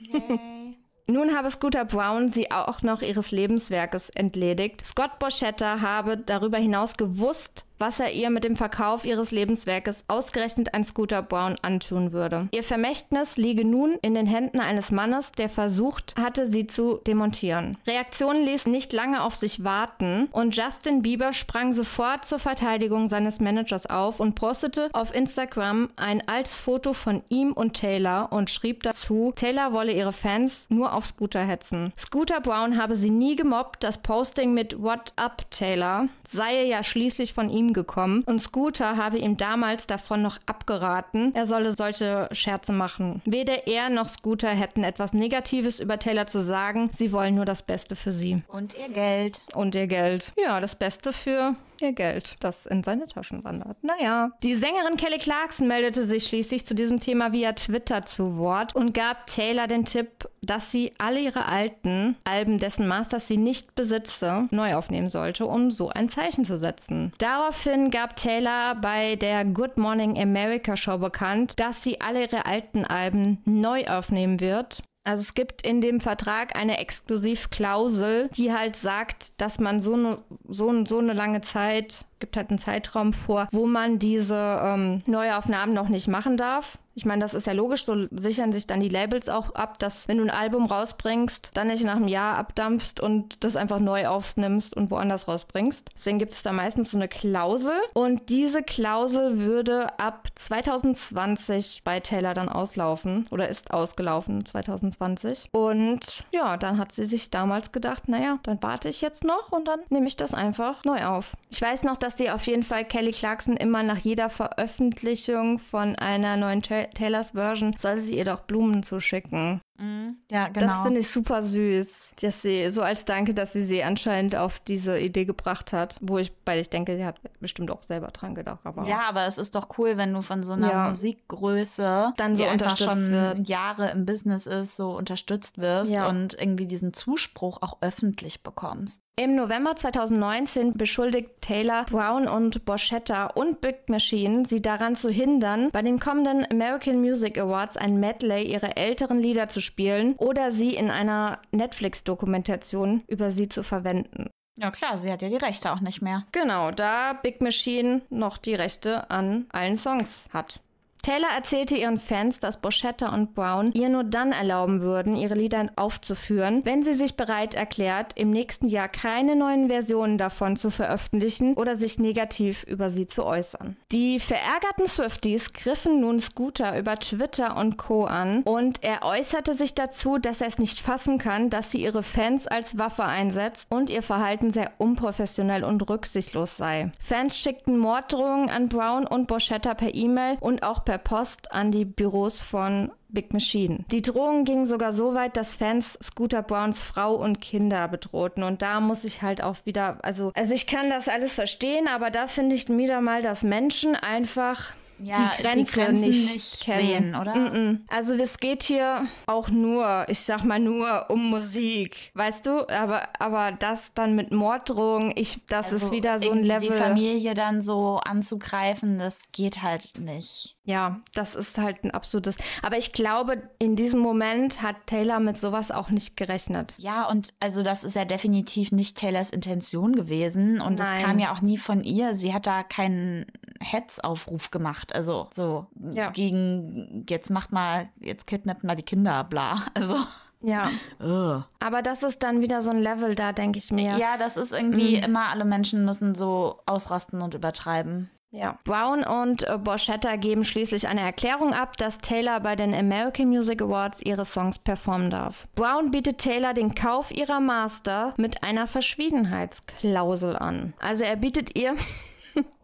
Yay. Nun habe Scooter Brown sie auch noch ihres Lebenswerkes entledigt. Scott Borchetta habe darüber hinaus gewusst, was er ihr mit dem Verkauf ihres Lebenswerkes ausgerechnet an Scooter Brown antun würde. Ihr Vermächtnis liege nun in den Händen eines Mannes, der versucht hatte, sie zu demontieren. Reaktionen ließen nicht lange auf sich warten und Justin Bieber sprang sofort zur Verteidigung seines Managers auf und postete auf Instagram ein altes Foto von ihm und Taylor und schrieb dazu, Taylor wolle ihre Fans nur auf Scooter hetzen. Scooter Brown habe sie nie gemobbt, das Posting mit What up Taylor sei ja schließlich von ihm ihm gekommen und Scooter habe ihm damals davon noch abgeraten, er solle solche Scherze machen. Weder er noch Scooter hätten etwas Negatives über Taylor zu sagen, sie wollen nur das Beste für sie. Und ihr Geld. Und ihr Geld. Ja, das Beste für ihr Geld, das in seine Taschen wandert. Naja. Die Sängerin Kelly Clarkson meldete sich schließlich zu diesem Thema via Twitter zu Wort und gab Taylor den Tipp, dass sie alle ihre alten Alben, dessen Masters sie nicht besitze, neu aufnehmen sollte, um so ein Zeichen zu setzen. Daraufhin gab Taylor bei der Good Morning America Show bekannt, dass sie alle ihre alten Alben neu aufnehmen wird also es gibt in dem Vertrag eine Exklusivklausel, die halt sagt, dass man so eine so, so eine lange Zeit, gibt halt einen Zeitraum vor, wo man diese ähm, Neuaufnahmen noch nicht machen darf. Ich meine, das ist ja logisch, so sichern sich dann die Labels auch ab, dass wenn du ein Album rausbringst, dann nicht nach einem Jahr abdampfst und das einfach neu aufnimmst und woanders rausbringst. Deswegen gibt es da meistens so eine Klausel und diese Klausel würde ab 2020 bei Taylor dann auslaufen oder ist ausgelaufen 2020. Und ja, dann hat sie sich damals gedacht, naja, dann warte ich jetzt noch und dann nehme ich das einfach neu auf. Ich weiß noch, dass sie auf jeden Fall Kelly Clarkson immer nach jeder Veröffentlichung von einer neuen Taylors Version soll sie ihr doch Blumen zuschicken. Mhm. Ja, genau. Das finde ich super süß, dass sie so als Danke, dass sie sie anscheinend auf diese Idee gebracht hat, wo ich bei ich denke, sie hat bestimmt auch selber dran gedacht. Aber ja, aber es ist doch cool, wenn du von so einer ja. Musikgröße, dann so die einfach schon wird. Jahre im Business ist, so unterstützt wirst ja. und irgendwie diesen Zuspruch auch öffentlich bekommst. Im November 2019 beschuldigt Taylor Brown und Borchetta und Big Machine, sie daran zu hindern, bei den kommenden American Music Awards ein Medley ihrer älteren Lieder zu spielen oder sie in einer Netflix-Dokumentation über sie zu verwenden. Ja klar, sie hat ja die Rechte auch nicht mehr. Genau, da Big Machine noch die Rechte an allen Songs hat. Taylor erzählte ihren Fans, dass Boschetta und Brown ihr nur dann erlauben würden, ihre Lieder aufzuführen, wenn sie sich bereit erklärt, im nächsten Jahr keine neuen Versionen davon zu veröffentlichen oder sich negativ über sie zu äußern. Die verärgerten Swifties griffen nun Scooter über Twitter und Co. an und er äußerte sich dazu, dass er es nicht fassen kann, dass sie ihre Fans als Waffe einsetzt und ihr Verhalten sehr unprofessionell und rücksichtslos sei. Fans schickten Morddrohungen an Brown und Boschetta per E-Mail und auch per Post an die Büros von Big Machine. Die Drohungen gingen sogar so weit, dass Fans Scooter Browns Frau und Kinder bedrohten. Und da muss ich halt auch wieder, also, also ich kann das alles verstehen, aber da finde ich wieder mal, dass Menschen einfach ja, die Grenze die Grenzen nicht, nicht kennen. sehen, oder? Mm -mm. Also es geht hier auch nur, ich sag mal nur um Musik, weißt du? Aber, aber das dann mit Morddrohungen, ich, das also ist wieder so ein Level. Die Familie dann so anzugreifen, das geht halt nicht. Ja, das ist halt ein absolutes. Aber ich glaube, in diesem Moment hat Taylor mit sowas auch nicht gerechnet. Ja, und also das ist ja definitiv nicht Taylors Intention gewesen. Und es kam ja auch nie von ihr. Sie hat da keinen Hetzaufruf gemacht. Also so ja. gegen jetzt macht mal, jetzt kidnappt mal die Kinder, bla. Also. Ja. (laughs) Ugh. Aber das ist dann wieder so ein Level, da denke ich mir. Ja, das ist irgendwie mhm. immer, alle Menschen müssen so ausrasten und übertreiben. Ja. Brown und äh, Borchetta geben schließlich eine Erklärung ab, dass Taylor bei den American Music Awards ihre Songs performen darf. Brown bietet Taylor den Kauf ihrer Master mit einer Verschwiegenheitsklausel an. Also er bietet ihr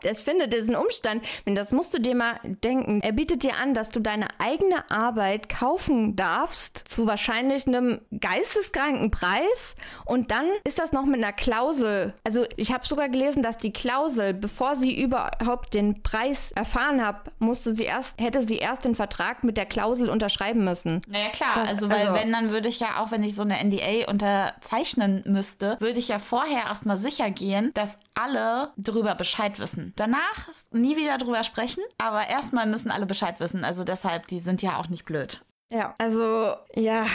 Das findet diesen Umstand, das musst du dir mal denken. Er bietet dir an, dass du deine eigene Arbeit kaufen darfst zu wahrscheinlich einem geisteskranken Preis und dann ist das noch mit einer Klausel. Also ich habe sogar gelesen, dass die Klausel, bevor sie überhaupt den Preis erfahren hat, musste sie erst, hätte sie erst den Vertrag mit der Klausel unterschreiben müssen. Naja klar, das, also weil also, wenn, dann würde ich ja auch, wenn ich so eine NDA unterzeichnen müsste, würde ich ja vorher erstmal sicher gehen, dass alle darüber Bescheid wissen. Danach nie wieder drüber sprechen, aber erstmal müssen alle Bescheid wissen. Also deshalb, die sind ja auch nicht blöd. Ja, also ja,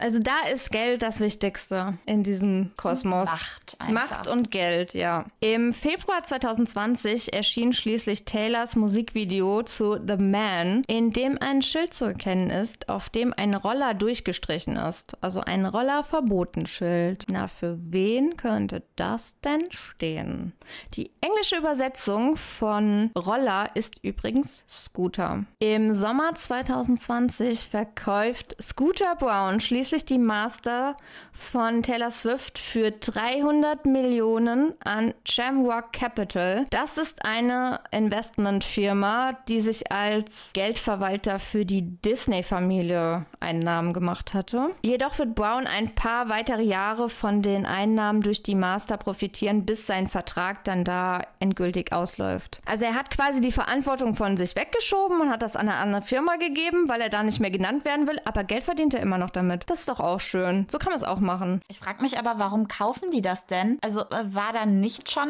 also da ist Geld das Wichtigste in diesem Kosmos. Macht einfach. Macht und Geld, ja. Im Februar 2020 erschien schließlich Taylors Musikvideo zu The Man, in dem ein Schild zu erkennen ist, auf dem ein Roller durchgestrichen ist. Also ein Rollerverbotenschild. Na, für wen könnte das denn stehen? Die englische Übersetzung von Roller ist übrigens Scooter. Im Sommer 2020 verkauft Scooter Brown schließlich schließlich die Master von Taylor Swift für 300 Millionen an Jamrock Capital. Das ist eine Investmentfirma, die sich als Geldverwalter für die Disney-Familie einen Namen gemacht hatte. Jedoch wird Brown ein paar weitere Jahre von den Einnahmen durch die Master profitieren, bis sein Vertrag dann da endgültig ausläuft. Also er hat quasi die Verantwortung von sich weggeschoben und hat das an eine andere Firma gegeben, weil er da nicht mehr genannt werden will, aber Geld verdient er immer noch damit. Das ist doch auch schön. So kann man es auch machen. Ich frage mich aber, warum kaufen die das denn? Also äh, war da nicht schon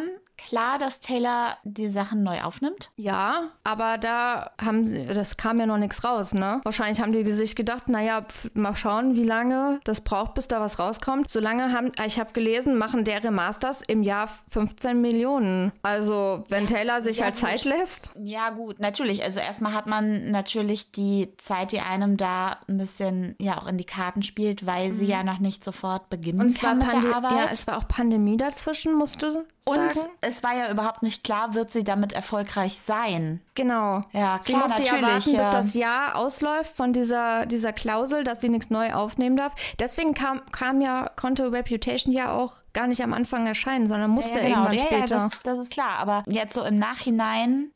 klar, dass Taylor die Sachen neu aufnimmt? Ja, aber da haben sie, das kam ja noch nichts raus, ne? Wahrscheinlich haben die sich gedacht, naja, mal schauen, wie lange das braucht, bis da was rauskommt. Solange haben, ich habe gelesen, machen deren Masters im Jahr 15 Millionen. Also, wenn ja, Taylor sich ja, halt gut. Zeit lässt. Ja, gut, natürlich. Also, erstmal hat man natürlich die Zeit, die einem da ein bisschen ja auch in die Karten spielt, weil mhm. sie ja noch nicht sofort beginnen Und kann mit der Arbeit. Ja, es war auch Pandemie dazwischen, musst du sagen. Es war ja überhaupt nicht klar, wird sie damit erfolgreich sein. Genau. Ja, klar, sie musste ja warten, ja. bis das Jahr ausläuft von dieser, dieser Klausel, dass sie nichts neu aufnehmen darf. Deswegen kam, kam ja, konnte Reputation ja auch gar nicht am Anfang erscheinen, sondern musste ja, ja, genau. irgendwann ja, später. Ja, das, das, ist klar. Aber jetzt so im Nachhinein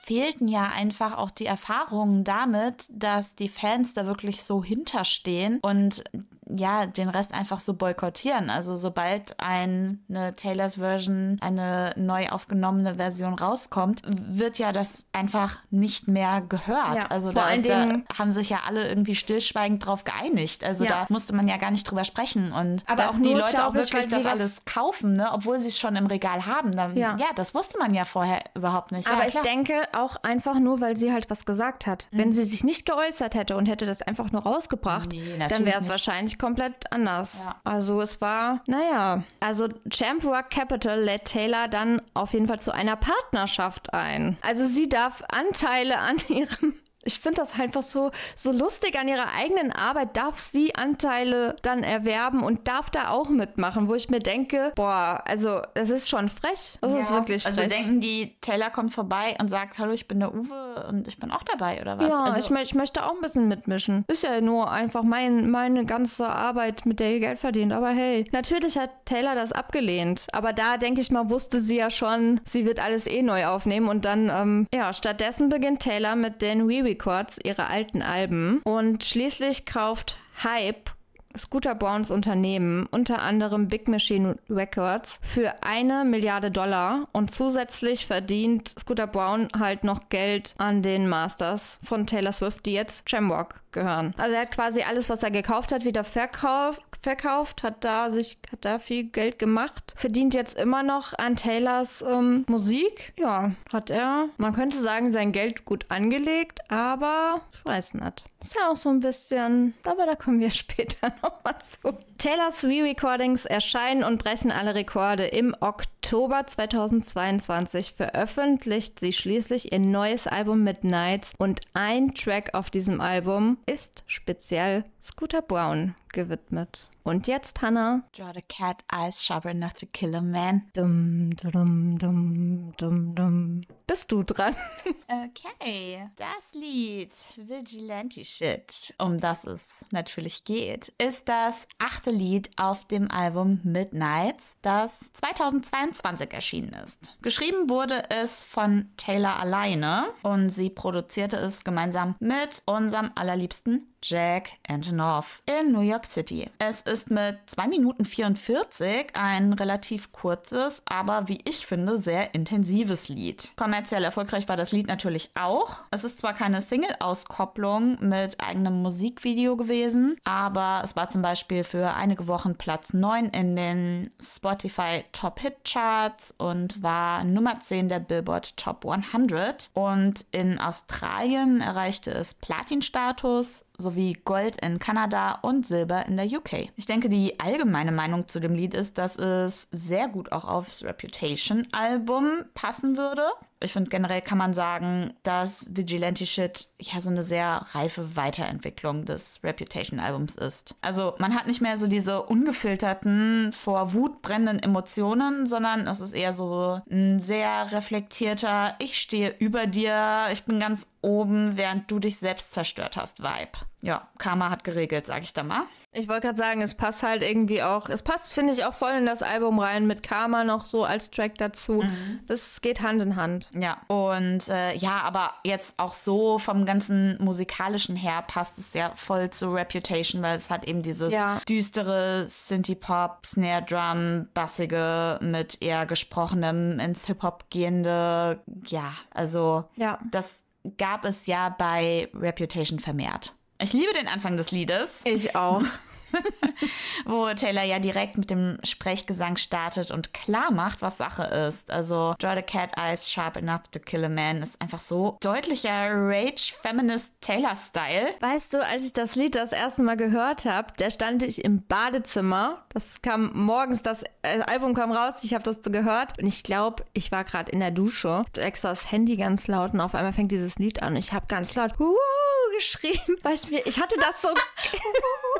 fehlten ja einfach auch die Erfahrungen damit, dass die Fans da wirklich so hinterstehen und ja, den Rest einfach so boykottieren. Also sobald ein, eine Taylors Version, eine neu aufgenommene Version rauskommt, wird ja das einfach nicht mehr gehört. Ja, also da, da, haben sich ja alle irgendwie stillschweigend drauf geeinigt. Also ja. da musste man ja gar nicht drüber sprechen. Und aber dass auch die Leute auch wirklich das alles kaufen, ne? obwohl sie es schon im Regal haben. Dann, ja. ja. das wusste man ja vorher überhaupt nicht. Aber ich denke auch einfach nur, weil sie halt was gesagt hat. Mhm. Wenn sie sich nicht geäußert hätte und hätte das einfach nur rausgebracht, nee, dann wäre es wahrscheinlich komplett anders. Ja. Also es war, naja, also Champ Rock Capital lädt Taylor dann auf jeden Fall zu einer Partnerschaft ein. Also sie darf Anteile an ihrem ich finde das einfach so, so lustig. An ihrer eigenen Arbeit darf sie Anteile dann erwerben und darf da auch mitmachen, wo ich mir denke, boah, also es ist schon frech. Das ja. ist wirklich also frech. Also denken die, Taylor kommt vorbei und sagt, hallo, ich bin der Uwe und ich bin auch dabei, oder was? Ja, also ich, ich möchte auch ein bisschen mitmischen. Ist ja nur einfach mein, meine ganze Arbeit, mit der ihr Geld verdient. Aber hey, natürlich hat Taylor das abgelehnt. Aber da, denke ich mal, wusste sie ja schon, sie wird alles eh neu aufnehmen. Und dann, ähm, ja, stattdessen beginnt Taylor mit den Wee Records ihre alten Alben und schließlich kauft Hype Scooter Browns Unternehmen, unter anderem Big Machine Records, für eine Milliarde Dollar und zusätzlich verdient Scooter Brown halt noch Geld an den Masters von Taylor Swift, die jetzt Jamrock gehören. Also er hat quasi alles, was er gekauft hat, wieder verkauft, verkauft, hat da sich, hat da viel Geld gemacht, verdient jetzt immer noch an Taylors ähm, Musik. Ja, hat er, man könnte sagen, sein Geld gut angelegt, aber ich weiß nicht. Ist ja auch so ein bisschen, aber da kommen wir (laughs) später nochmal zu. Taylors Re-Recordings erscheinen und brechen alle Rekorde. Im Oktober 2022 veröffentlicht sie schließlich ihr neues Album Midnights und ein Track auf diesem Album ist speziell Scooter Brown gewidmet. Und jetzt, Hannah. Draw the cat eyes sharp enough to kill a man. Dum, dum, dum, dum, dum. Bist du dran? Okay, das Lied Vigilante Shit, um das es natürlich geht, ist das achte Lied auf dem Album Midnights, das 2022 erschienen ist. Geschrieben wurde es von Taylor alleine und sie produzierte es gemeinsam mit unserem allerliebsten Jack Antonoff in New York City. Es ist mit 2 Minuten 44 ein relativ kurzes, aber wie ich finde, sehr intensives Lied. Kommerziell erfolgreich war das Lied natürlich auch. Es ist zwar keine Single-Auskopplung mit eigenem Musikvideo gewesen, aber es war zum Beispiel für einige Wochen Platz 9 in den Spotify Top Hit Charts und war Nummer 10 der Billboard Top 100. Und in Australien erreichte es Platin-Status sowie Gold in Kanada und Silber in der UK. Ich denke, die allgemeine Meinung zu dem Lied ist, dass es sehr gut auch aufs Reputation-Album passen würde. Ich finde generell kann man sagen, dass Vigilante Shit ja so eine sehr reife Weiterentwicklung des Reputation-Albums ist. Also man hat nicht mehr so diese ungefilterten, vor Wut brennenden Emotionen, sondern es ist eher so ein sehr reflektierter, ich stehe über dir, ich bin ganz oben, während du dich selbst zerstört hast, Vibe. Ja, Karma hat geregelt, sag ich da mal. Ich wollte gerade sagen, es passt halt irgendwie auch, es passt, finde ich, auch voll in das Album rein mit Karma noch so als Track dazu. Mhm. Das geht Hand in Hand. Ja, und äh, ja, aber jetzt auch so vom ganzen musikalischen her passt es ja voll zu Reputation, weil es hat eben dieses ja. düstere Synthie-Pop, Snare Drum, bassige mit eher gesprochenem ins Hip-Hop gehende. Ja, also ja. das gab es ja bei Reputation vermehrt. Ich liebe den Anfang des Liedes. Ich auch. (laughs) wo Taylor ja direkt mit dem Sprechgesang startet und klar macht, was Sache ist. Also Draw the Cat Eyes Sharp Enough to Kill a Man ist einfach so deutlicher Rage Feminist Taylor Style. Weißt du, als ich das Lied das erste Mal gehört habe, da stand ich im Badezimmer. Das kam morgens, das äh, Album kam raus, ich habe das so gehört und ich glaube, ich war gerade in der Dusche. Du extra das Handy ganz laut und auf einmal fängt dieses Lied an. Ich habe ganz laut Huhu! Geschrieben, weil ich mir, ich hatte das so, (laughs)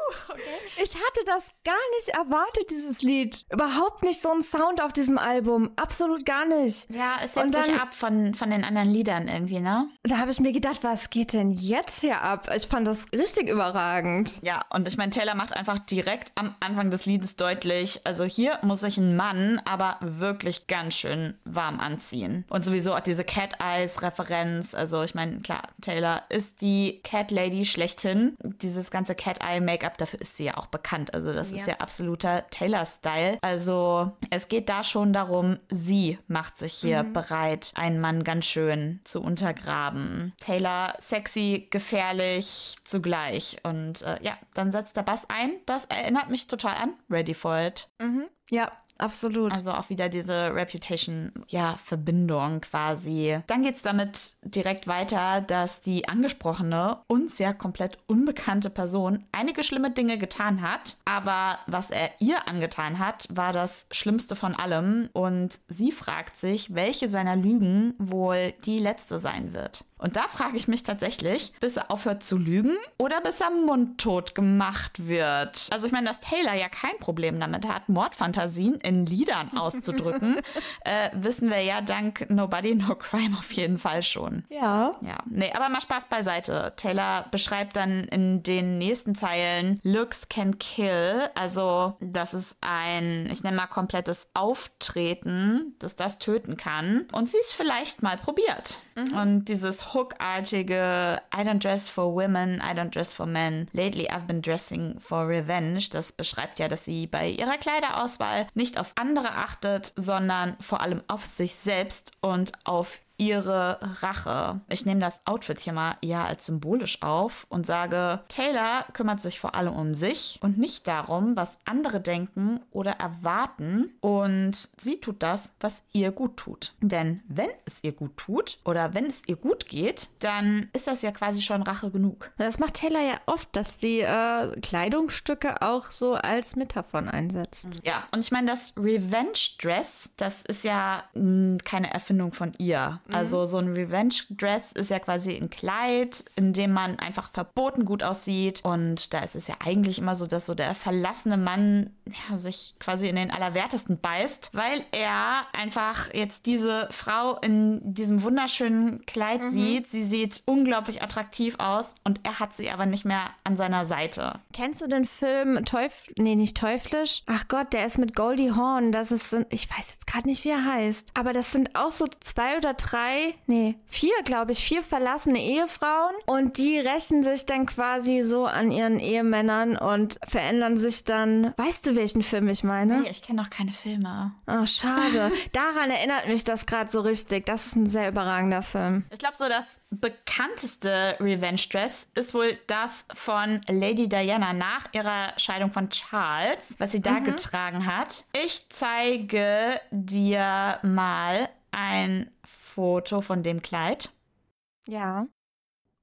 (laughs) okay. ich hatte das gar nicht erwartet, dieses Lied. Überhaupt nicht so ein Sound auf diesem Album, absolut gar nicht. Ja, es hebt sich ab von, von den anderen Liedern irgendwie, ne? Da habe ich mir gedacht, was geht denn jetzt hier ab? Ich fand das richtig überragend. Ja, und ich meine, Taylor macht einfach direkt am Anfang des Liedes deutlich, also hier muss sich ein Mann aber wirklich ganz schön warm anziehen. Und sowieso auch diese Cat Eyes Referenz, also ich meine, klar, Taylor ist die Cat Lady schlechthin. Dieses ganze Cat Eye Dafür ist sie ja auch bekannt. Also das ja. ist ja absoluter Taylor-Style. Also es geht da schon darum, sie macht sich hier mhm. bereit, einen Mann ganz schön zu untergraben. Taylor sexy, gefährlich zugleich. Und äh, ja, dann setzt der Bass ein. Das erinnert mich total an Ready for It. Mhm. Ja, Absolut. Also auch wieder diese Reputation, ja, quasi. Dann geht es damit direkt weiter, dass die angesprochene uns ja komplett unbekannte Person einige schlimme Dinge getan hat. Aber was er ihr angetan hat, war das Schlimmste von allem. Und sie fragt sich, welche seiner Lügen wohl die letzte sein wird. Und da frage ich mich tatsächlich, bis er aufhört zu lügen oder bis er mundtot gemacht wird. Also ich meine, dass Taylor ja kein Problem damit hat, Mordfantasien in Liedern auszudrücken, (laughs) äh, wissen wir ja dank Nobody No Crime auf jeden Fall schon. Ja. Ja. Nee, aber mal Spaß beiseite. Taylor beschreibt dann in den nächsten Zeilen Looks can kill. Also das ist ein, ich nenne mal komplettes Auftreten, dass das töten kann. Und sie es vielleicht mal probiert. Mhm. Und dieses hookartige I don't dress for women, I don't dress for men. Lately I've been dressing for revenge. Das beschreibt ja, dass sie bei ihrer Kleiderauswahl nicht auf andere achtet, sondern vor allem auf sich selbst und auf ihre Rache. Ich nehme das Outfit hier mal eher als symbolisch auf und sage, Taylor kümmert sich vor allem um sich und nicht darum, was andere denken oder erwarten. Und sie tut das, was ihr gut tut. Denn wenn es ihr gut tut oder wenn es ihr gut geht, dann ist das ja quasi schon Rache genug. Das macht Taylor ja oft, dass sie äh, Kleidungsstücke auch so als Metaphern einsetzt. Ja, und ich meine, das Revenge Dress, das ist ja mh, hm, keine Erfindung von ihr Mhm. Also so ein Revenge-Dress ist ja quasi ein Kleid, in dem man einfach verboten gut aussieht. Und da ist es ja eigentlich immer so, dass so der verlassene Mann ja, sich quasi in den Allerwertesten beißt, weil er einfach jetzt diese Frau in diesem wunderschönen Kleid mhm. sieht. Sie sieht unglaublich attraktiv aus und er hat sie aber nicht mehr an seiner Seite. Kennst du den Film Teufel? Nee, nicht teuflisch. Ach Gott, der ist mit Goldie Horn. Das ist, ich weiß jetzt gerade nicht, wie er heißt. Aber das sind auch so zwei oder drei, nee, vier, glaube ich, vier verlassene Ehefrauen. Und die rächen sich dann quasi so an ihren Ehemännern und verändern sich dann. Weißt du, welchen Film ich meine? Nee, ich kenne noch keine Filme. Oh, schade. (laughs) Daran erinnert mich das gerade so richtig. Das ist ein sehr überragender Film. Ich glaube, so das bekannteste Revenge Dress ist wohl das von Lady Diana nach ihrer Scheidung von Charles, was sie da mhm. getragen hat. Ich zeige dir mal ein Foto von dem Kleid. Ja.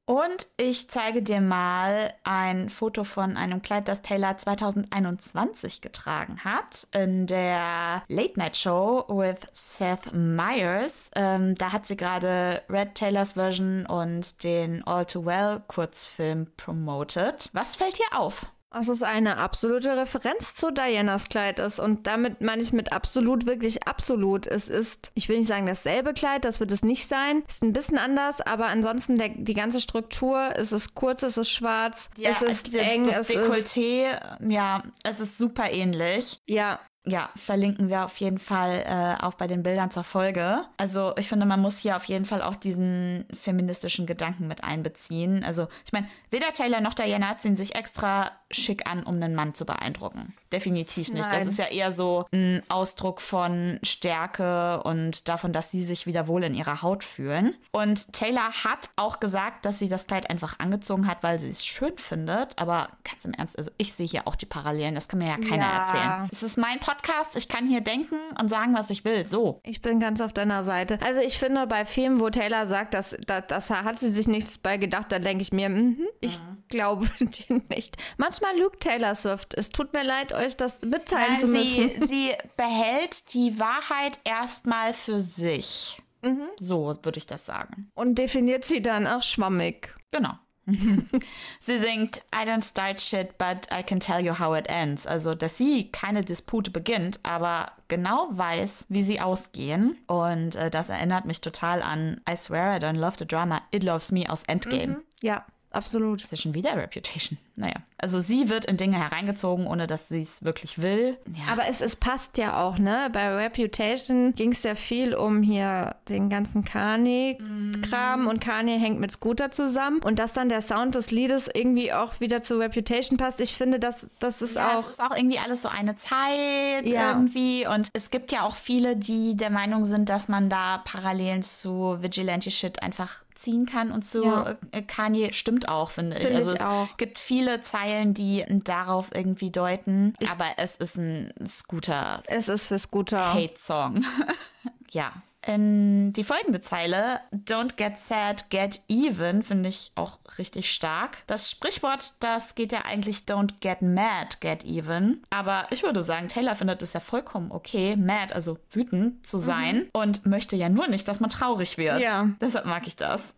Und ich zeige dir mal ein Foto von einem Kleid, das Taylor 2021 getragen hat, in der Late Night Show with Seth Meyers. Ähm, da hat sie gerade Red Taylors Version und den All Too Well Kurzfilm promoted. Was fällt dir auf? Dass es eine absolute Referenz zu Dianas Kleid ist. Und damit meine ich mit absolut wirklich absolut. Es ist, ich will nicht sagen dasselbe Kleid, das wird es nicht sein. Es ist ein bisschen anders, aber ansonsten der, die ganze Struktur, es ist kurz, es ist schwarz, ja, es ist eng, das es Dekolleté, ist... ja, es ist super ähnlich. Ja, ja, verlinken wir auf jeden Fall äh, auch bei den Bildern zur Folge. Also ich finde, man muss hier auf jeden Fall auch diesen feministischen Gedanken mit einbeziehen. Also ich meine, weder Taylor noch Diana ziehen sich extra schick an, um einen Mann zu beeindrucken. Definitiv nicht. Nein. Das ist ja eher so ein Ausdruck von Stärke und davon, dass sie sich wieder wohl in ihrer Haut fühlen. Und Taylor hat auch gesagt, dass sie das Kleid einfach angezogen hat, weil sie es schön findet. Aber ganz im Ernst, also ich sehe hier auch die Parallelen. Das kann mir ja keiner ja. erzählen. Es ist mein Podcast. Ich kann hier denken und sagen, was ich will. So. Ich bin ganz auf deiner Seite. Also ich finde, bei Filmen, wo Taylor sagt, dass, dass, dass hat sie sich nichts bei gedacht, da denke ich mir, mm -hmm, ich mhm. glaube (laughs) dir nicht. Manchmal lügt Taylor Swift. Es tut mir leid, euch das mitteilen Nein, zu müssen. Sie, (laughs) sie behält die Wahrheit erstmal für sich. Mhm. So würde ich das sagen. Und definiert sie dann auch schwammig. Genau. (laughs) sie singt I don't start shit, but I can tell you how it ends. Also, dass sie keine Dispute beginnt, aber genau weiß, wie sie ausgehen. Und äh, das erinnert mich total an I swear I don't love the drama, It Loves Me aus Endgame. Mhm. Ja, absolut. Das ist schon wieder Reputation. Naja. Also sie wird in Dinge hereingezogen, ohne dass sie es wirklich will. Ja. Aber es, es passt ja auch, ne? Bei Reputation ging es ja viel um hier den ganzen Kanye-Kram mm. und Kanye hängt mit Scooter zusammen. Und dass dann der Sound des Liedes irgendwie auch wieder zu Reputation passt, ich finde, das, das ist ja, auch. Es ist auch irgendwie alles so eine Zeit ja. irgendwie. Und es gibt ja auch viele, die der Meinung sind, dass man da Parallelen zu Vigilante-Shit einfach ziehen kann und zu ja. Äh, Kanye stimmt auch, finde ich. Find also ich es auch. gibt viele Zeilen, die darauf irgendwie deuten, ich, aber es ist ein Scooter. Es ist für Scooter. Hate-Song. (laughs) ja. In die folgende Zeile, Don't get sad, get even, finde ich auch richtig stark. Das Sprichwort, das geht ja eigentlich Don't get mad, get even. Aber ich würde sagen, Taylor findet es ja vollkommen okay, mad, also wütend zu sein mhm. und möchte ja nur nicht, dass man traurig wird. Ja. Deshalb mag ich das.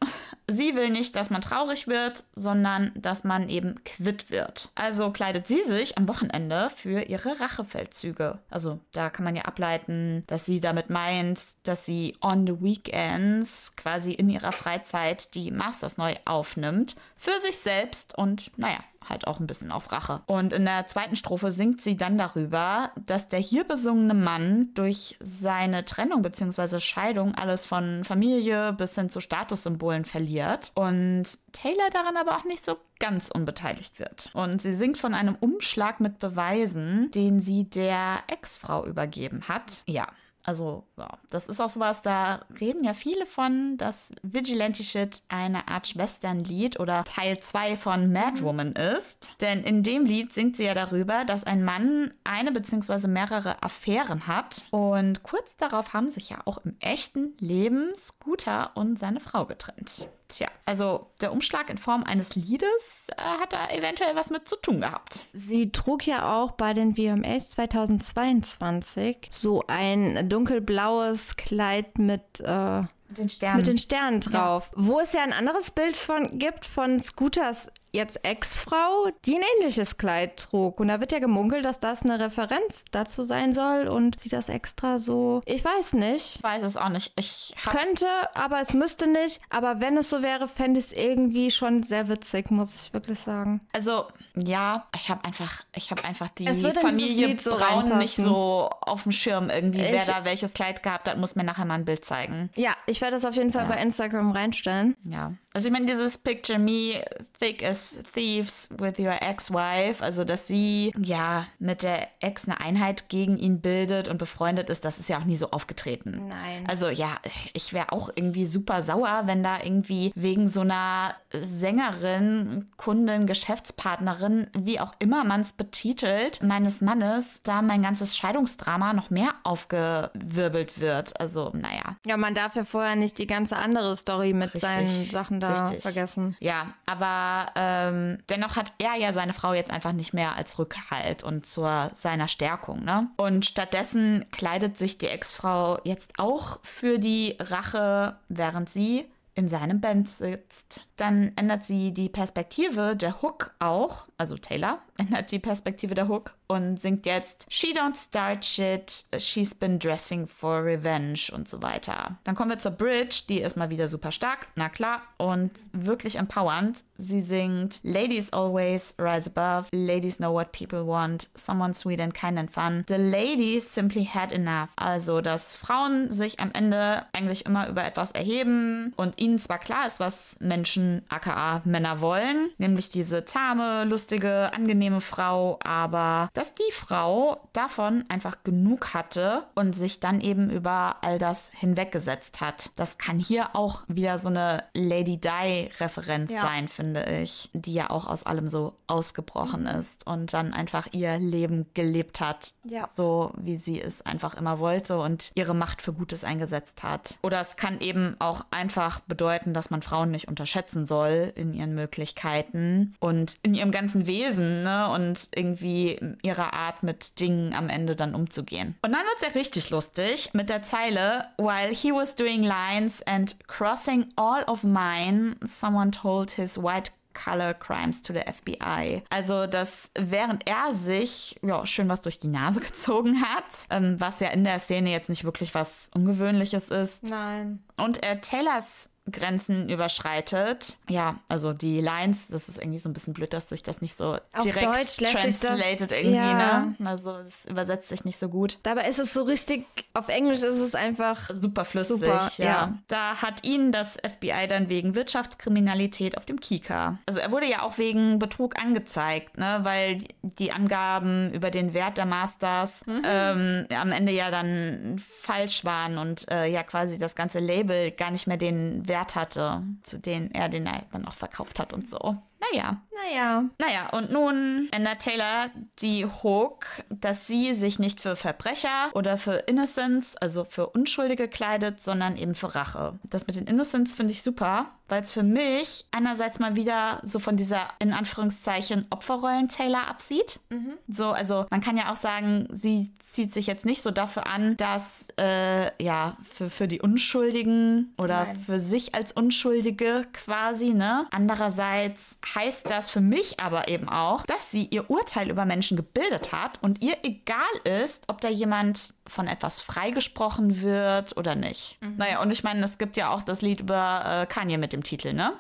Sie will nicht, dass man traurig wird, sondern dass man eben quitt wird. Also kleidet sie sich am Wochenende für ihre Rachefeldzüge. Also da kann man ja ableiten, dass sie damit meint, dass sie on the weekends quasi in ihrer Freizeit die Masters neu aufnimmt. Für sich selbst und naja, halt auch ein bisschen aus Rache. Und in der zweiten Strophe singt sie dann darüber, dass der hier besungene Mann durch seine Trennung bzw. Scheidung alles von Familie bis hin zu Statussymbolen verliert und Taylor daran aber auch nicht so ganz unbeteiligt wird. Und sie singt von einem Umschlag mit Beweisen, den sie der Ex-Frau übergeben hat. Ja, also, ja, das ist auch sowas, da reden ja viele von, dass Vigilante Shit eine Art Schwesternlied oder Teil 2 von Mad mhm. Woman ist. Denn in dem Lied singt sie ja darüber, dass ein Mann eine bzw. mehrere Affären hat. Und kurz darauf haben sich ja auch im echten Leben Scooter und seine Frau getrennt. Tja, also der Umschlag in Form eines Liedes äh, hat da eventuell was mit zu tun gehabt. Sie trug ja auch bei den VMAs 2022 so ein dunkelblaues Kleid mit, äh, Mit den Sternen. Mit den Sternen drauf. Ja. Wo es ja ein anderes Bild von gibt von Scooters jetzt Ex-Frau, die ein ähnliches Kleid trug. Und da wird ja gemunkelt, dass das eine Referenz dazu sein soll und sie das extra so. Ich weiß nicht. Ich weiß es auch nicht. Ich es könnte, aber es müsste nicht. Aber wenn es so wäre, fände ich es irgendwie schon sehr witzig, muss ich wirklich sagen. Also, ja, ich habe einfach, ich habe einfach die Familie so Braun nicht so auf dem Schirm irgendwie, ich, wer da welches Kleid gehabt hat, muss mir nachher mal ein Bild zeigen. Ja, ich werde das auf jeden Fall ja. bei Instagram reinstellen. Ja. Also ich meine, dieses Picture Me thick as thieves with your ex-wife, also dass sie ja mit der Ex eine Einheit gegen ihn bildet und befreundet ist, das ist ja auch nie so aufgetreten. Nein. Also ja, ich wäre auch irgendwie super sauer, wenn da irgendwie wegen so einer Sängerin, Kundin, Geschäftspartnerin, wie auch immer man es betitelt, meines Mannes, da mein ganzes Scheidungsdrama noch mehr aufgewirbelt wird. Also naja. Ja, man darf ja vorher nicht die ganze andere Story mit Richtig. seinen Sachen da Richtig. vergessen. Ja, aber ähm, dennoch hat er ja seine Frau jetzt einfach nicht mehr als Rückhalt und zur seiner Stärkung. Ne? Und stattdessen kleidet sich die Ex-Frau jetzt auch für die Rache, während sie in seinem Band sitzt. Dann ändert sie die Perspektive der Hook auch, also Taylor (laughs) ändert die Perspektive der Hook und singt jetzt She don't start shit, she's been dressing for revenge und so weiter. Dann kommen wir zur Bridge, die ist mal wieder super stark, na klar, und wirklich empowernd. Sie singt Ladies always rise above, ladies know what people want, someone sweet and kind and fun. The ladies simply had enough. Also, dass Frauen sich am Ende eigentlich immer über etwas erheben und ihnen zwar klar ist, was Menschen, aka Männer wollen, nämlich diese zahme, lustige, angenehme Frau, aber dass die Frau davon einfach genug hatte und sich dann eben über all das hinweggesetzt hat. Das kann hier auch wieder so eine Lady Di-Referenz ja. sein, finde ich, die ja auch aus allem so ausgebrochen mhm. ist und dann einfach ihr Leben gelebt hat, ja. so wie sie es einfach immer wollte und ihre Macht für Gutes eingesetzt hat. Oder es kann eben auch einfach bedeuten, dass man Frauen nicht unterschätzen soll in ihren Möglichkeiten und in ihrem ganzen Wesen ne? und irgendwie ihrer Art, mit Dingen am Ende dann umzugehen. Und dann wird es ja richtig lustig mit der Zeile, while he was doing lines and crossing all of mine, someone told his white Color Crimes to the FBI. Also, dass während er sich ja, schön was durch die Nase (laughs) gezogen hat, ähm, was ja in der Szene jetzt nicht wirklich was Ungewöhnliches ist. Nein. Und er Taylors Grenzen überschreitet. Ja, also die Lines, das ist irgendwie so ein bisschen blöd, dass sich das nicht so Auf direkt Deutsch translated das, irgendwie, ja. ne? Also es übersetzt sich nicht so gut. Dabei ist es so richtig, auf Englisch ist es einfach super flüssig. Super, ja. ja. Da hat ihn das FBI dann wegen Wirtschaftskriminalität auf dem Kika. Also er wurde ja auch wegen Betrug angezeigt, ne? Weil die Angaben über den Wert der Masters mhm. ähm, am Ende ja dann falsch waren und äh, ja quasi das ganze Label gar nicht mehr den Wert Wert hatte, zu denen er den dann auch verkauft hat und so. Naja. Naja. Naja, und nun ändert Taylor die Hook, dass sie sich nicht für Verbrecher oder für Innocence, also für Unschuldige kleidet, sondern eben für Rache. Das mit den Innocents finde ich super, weil es für mich einerseits mal wieder so von dieser in Anführungszeichen Opferrollen Taylor absieht. Mhm. So, also man kann ja auch sagen, sie zieht sich jetzt nicht so dafür an, dass äh, ja für, für die Unschuldigen oder Nein. für sich als Unschuldige quasi, ne? Andererseits heißt das für mich aber eben auch, dass sie ihr Urteil über Menschen gebildet hat und ihr egal ist, ob da jemand von etwas freigesprochen wird oder nicht. Mhm. Naja, und ich meine, es gibt ja auch das Lied über äh, Kanye mit dem Titel, ne?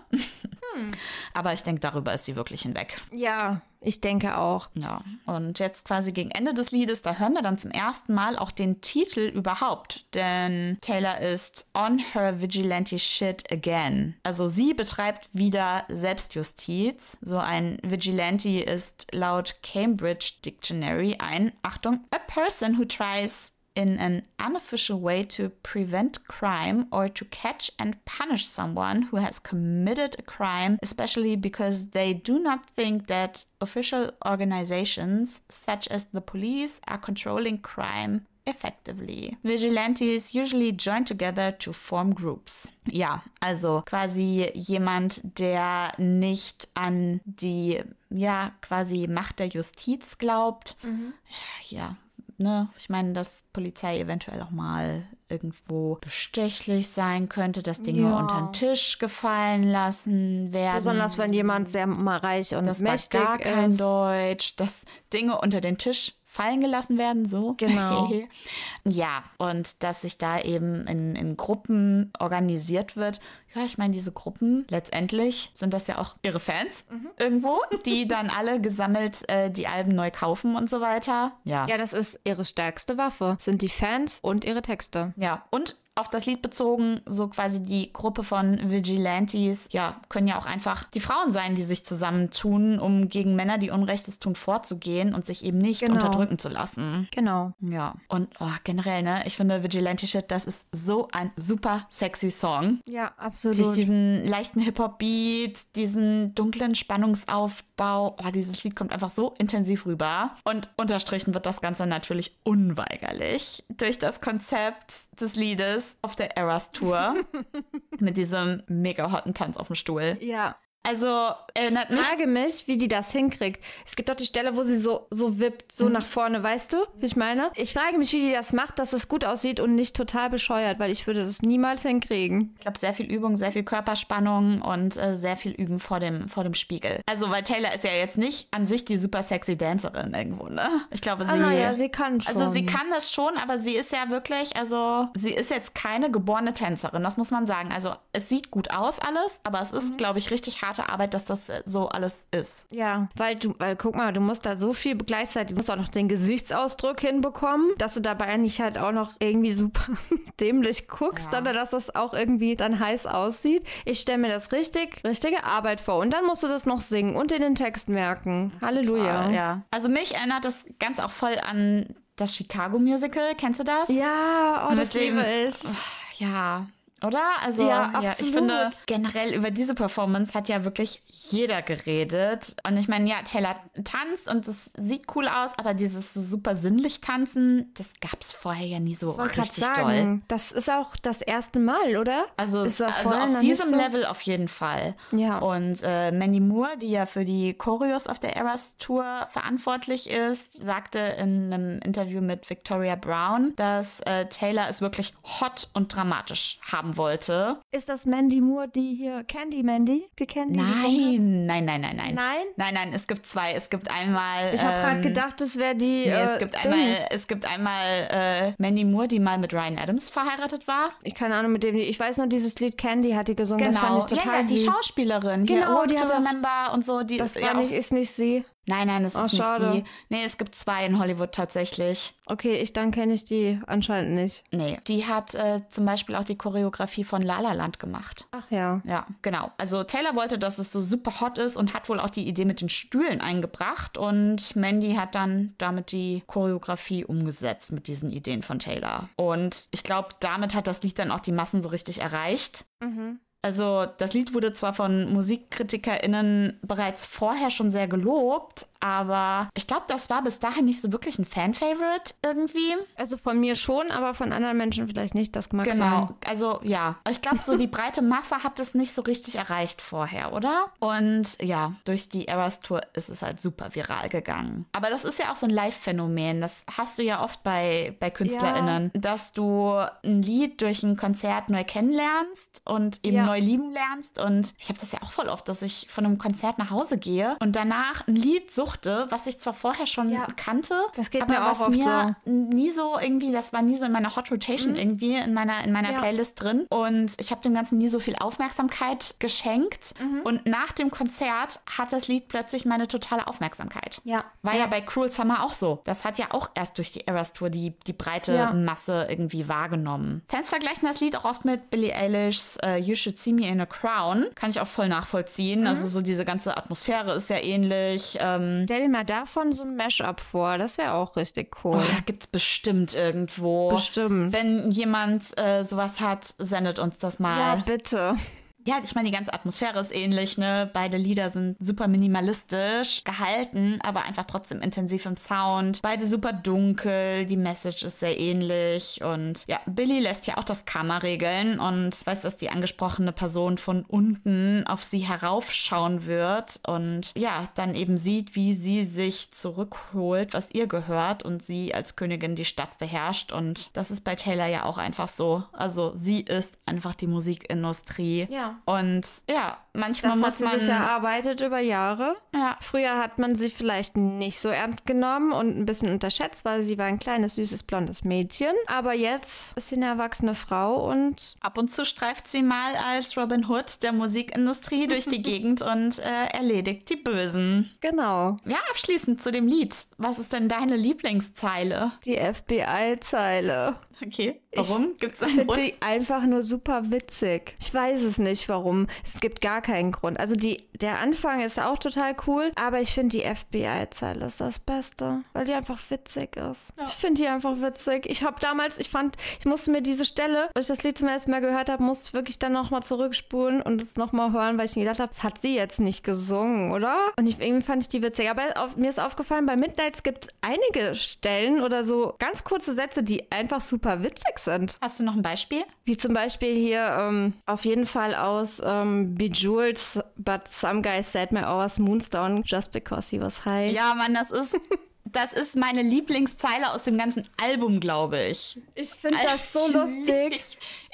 Hm. Aber ich denke, darüber ist sie wirklich hinweg. Ja, ich denke auch. Ja, und jetzt quasi gegen Ende des Liedes, da hören wir dann zum ersten Mal auch den Titel überhaupt. Denn Taylor ist on her vigilante shit again. Also sie betreibt wieder Selbstjustiz. So ein Vigilante ist laut Cambridge Dictionary ein, Achtung, a person who tries in an unofficial way to prevent crime or to catch and punish someone who has committed a crime, especially because they do not think that official organizations such as the police are controlling crime effectively. Vigilantes usually join together to form groups. Ja, also quasi jemand, der nicht an die, ja, quasi Macht der Justiz glaubt. Mhm. Ja, ne, ich meine, dass Polizei eventuell auch mal irgendwo bestechlich sein könnte, dass Dinge Ja. unter den Tisch gefallen lassen werden. Besonders wenn jemand sehr mal reich und das mächtig gar kein ist. Deutsch, dass Dinge unter den Tisch fallen gelassen werden, so. Genau. (laughs) ja, und dass sich da eben in, in Gruppen organisiert wird. Ja, ich meine, diese Gruppen, letztendlich sind das ja auch ihre Fans Mhm. irgendwo, die dann alle gesammelt äh, die Alben neu kaufen und so weiter. Ja. Ja, das ist ihre stärkste Waffe. Sind die Fans und ihre Texte. Ja, und auf das Lied bezogen, so quasi die Gruppe von Vigilantes, ja, können ja auch einfach die Frauen sein, die sich zusammentun, um gegen Männer, die Unrechtes tun, vorzugehen und sich eben nicht Genau. unterdrücken zu lassen. Genau. Ja, und oh, generell, ne, ich finde Vigilante Shit, das ist so ein super sexy Song. Ja, absolut. Durch diesen leichten Hip-Hop-Beat, diesen dunklen Spannungsaufbau. Oh, dieses Lied kommt einfach so intensiv rüber. Und unterstrichen wird das Ganze natürlich unweigerlich durch das Konzept des Liedes auf der Eras Tour. (laughs) mit diesem mega hotten Tanz auf dem Stuhl. ja. Also erinnert Ich mich. frage mich, wie die das hinkriegt. Es gibt doch die Stelle, wo sie so, so wippt, so nach vorne, weißt du, wie ich meine? Ich frage mich, wie die das macht, dass es gut aussieht und nicht total bescheuert, weil ich würde das niemals hinkriegen. Ich glaube, sehr viel Übung, sehr viel Körperspannung und äh, sehr viel Üben vor dem, vor dem Spiegel. Also, weil Taylor ist ja jetzt nicht an sich die super sexy Dancerin irgendwo, ne? Ich glaube, sie. Ah, naja, sie kann schon. Also sie kann das schon, aber sie ist ja wirklich, also sie ist jetzt keine geborene Tänzerin, das muss man sagen. Also es sieht gut aus alles, aber es Mhm. ist, glaube ich, richtig harte Arbeit, dass das äh, so alles ist. Ja, weil du, weil guck mal, du musst da so viel gleichzeitig, du musst auch noch den Gesichtsausdruck hinbekommen, dass du dabei nicht halt auch noch irgendwie super (laughs) dämlich guckst, Ja. sondern dass das auch irgendwie dann heiß aussieht. Ich stelle mir das richtig, richtige Arbeit vor. Und dann musst du das noch singen und in den Text merken. Halleluja. Total, ja. Also mich erinnert das ganz auch voll an das Chicago Musical. Kennst du das? Ja, oh, Und das deswegen- liebe ich. Ja. Oder? Also, Ja, ich absolut. finde, generell über diese Performance hat ja wirklich jeder geredet. Und ich meine, ja, Taylor tanzt und es sieht cool aus, aber dieses super sinnlich tanzen, das gab es vorher ja nie so Ich richtig doll. sagen, das ist auch das erste Mal, oder? Also, also auf diesem so? Level auf jeden Fall. Ja. Und äh, Mandy Moore, die ja für die Choreos auf der Eras Tour verantwortlich ist, sagte in einem Interview mit Victoria Brown, dass äh, Taylor es wirklich hot und dramatisch haben wollte. Ist das Mandy Moore, die hier, Candy Mandy? Die Candy? die Nein, nein, nein, nein, nein. Nein? Nein, nein, es gibt zwei. Es gibt einmal. Ich habe gerade ähm, gedacht, es wäre die. Nee, äh, es gibt einmal, Dings. es gibt einmal äh, Mandy Moore, die mal mit Ryan Adams verheiratet war. Ich keine Ahnung mit dem. Ich weiß nur, dieses Lied Candy hat die gesungen. Das fand ich total Genau. ja, ja, die süß. Schauspielerin. Genau, Hier, Walk die hat Remember und so. Die Das ja war auch nicht, ist nicht sie. Nein, nein, das Oh, ist nicht schade. sie. Nee, es gibt zwei in Hollywood tatsächlich. Okay, ich dann kenne ich die anscheinend nicht. Nee, die hat äh, zum Beispiel auch die Choreografie von La La Land gemacht. Ach ja. Ja, genau. Also Taylor wollte, dass es so super hot ist und hat wohl auch die Idee mit den Stühlen eingebracht. Und Mandy hat dann damit die Choreografie umgesetzt mit diesen Ideen von Taylor. Und ich glaube, damit hat das Lied dann auch die Massen so richtig erreicht. Mhm. Also das Lied wurde zwar von MusikkritikerInnen bereits vorher schon sehr gelobt, aber ich glaube, das war bis dahin nicht so wirklich ein Fan-Favorite irgendwie. Also von mir schon, aber von anderen Menschen vielleicht nicht. Das mag Genau, sein. also ja. Ich glaube, so die breite Masse hat es nicht so richtig erreicht vorher, oder? Und ja, durch die Eras Tour ist es halt super viral gegangen. Aber das ist ja auch so ein Live-Phänomen. Das hast du ja oft bei, bei KünstlerInnen, dass du ein Lied durch ein Konzert neu kennenlernst und eben Ja. neu lieben lernst. Und ich habe das ja auch voll oft, dass ich von einem Konzert nach Hause gehe und danach ein Lied suchte, was ich zwar vorher schon Ja. kannte, aber was mir nie so irgendwie, das war nie so in meiner Hot Rotation irgendwie, in meiner, in meiner Mhm. Ja. Playlist drin. Und ich habe dem Ganzen nie so viel Aufmerksamkeit geschenkt. Mhm. Und nach dem Konzert hat das Lied plötzlich meine totale Aufmerksamkeit. Ja. War ja. bei Cruel Summer auch so. Das hat ja auch erst durch die Eras Tour die, die breite. Masse irgendwie wahrgenommen. Fans vergleichen das Lied auch oft mit Billie Eilish's äh, You Should See Me in a Crown. Kann ich auch voll nachvollziehen. Mhm. Also so diese ganze Atmosphäre ist ja ähnlich. Ähm, Stell dir mal davon so ein Mashup vor. Das wäre auch richtig cool. Oh, gibt's bestimmt irgendwo. Bestimmt. Wenn jemand äh, sowas hat, sendet uns das Ja, mal. bitte. Ja, ich meine, die ganze Atmosphäre ist ähnlich, ne? Beide Lieder sind super minimalistisch gehalten, aber einfach trotzdem intensiv im Sound. Beide super dunkel, die Message ist sehr ähnlich und ja, Billy lässt ja auch das Karma regeln und weiß, dass die angesprochene Person von unten auf sie heraufschauen wird und ja, dann eben sieht, wie sie sich zurückholt, was ihr gehört und sie als Königin die Stadt beherrscht und das ist bei Taylor ja auch einfach so. Also sie ist einfach die Musikindustrie. Ja. Und ja, manchmal Das muss man sich erarbeitet über Jahre. ja, Früher hat man sie vielleicht nicht so ernst genommen und ein bisschen unterschätzt, weil sie war ein kleines, süßes, blondes Mädchen. Aber jetzt ist sie eine erwachsene Frau und Ab und zu streift sie mal als Robin Hood der Musikindustrie (laughs) durch die Gegend und äh, erledigt die Bösen. genau, Ja, abschließend zu dem Lied. Was ist denn deine Lieblingszeile? die FBI-Zeile. Okay, warum? Gibt es einen Grund? die einfach nur super witzig. Ich weiß es nicht, warum. Es gibt gar keinen Grund. Also die, der Anfang ist auch total cool, aber ich finde die FBI-Zeile ist das Beste, weil die einfach witzig ist. Ja. Ich finde die einfach witzig. Ich habe damals, ich fand, ich musste mir diese Stelle, als ich das Lied zum ersten Mal gehört habe, musste ich wirklich dann nochmal zurückspulen und es nochmal hören, weil ich mir gedacht habe, das hat sie jetzt nicht gesungen, oder? Und ich, irgendwie fand ich die witzig. Aber auf, mir ist aufgefallen, bei Midnights gibt es einige Stellen oder so ganz kurze Sätze, die einfach super witzig sind. Hast du noch ein Beispiel? Wie zum Beispiel hier ähm, auf jeden Fall aus ähm, Bejeweled, but some guys said my hours moonstone just because he was high. Ja, Mann, das ist. Das ist meine Lieblingszeile aus dem ganzen Album, glaube ich. Ich finde das so lustig.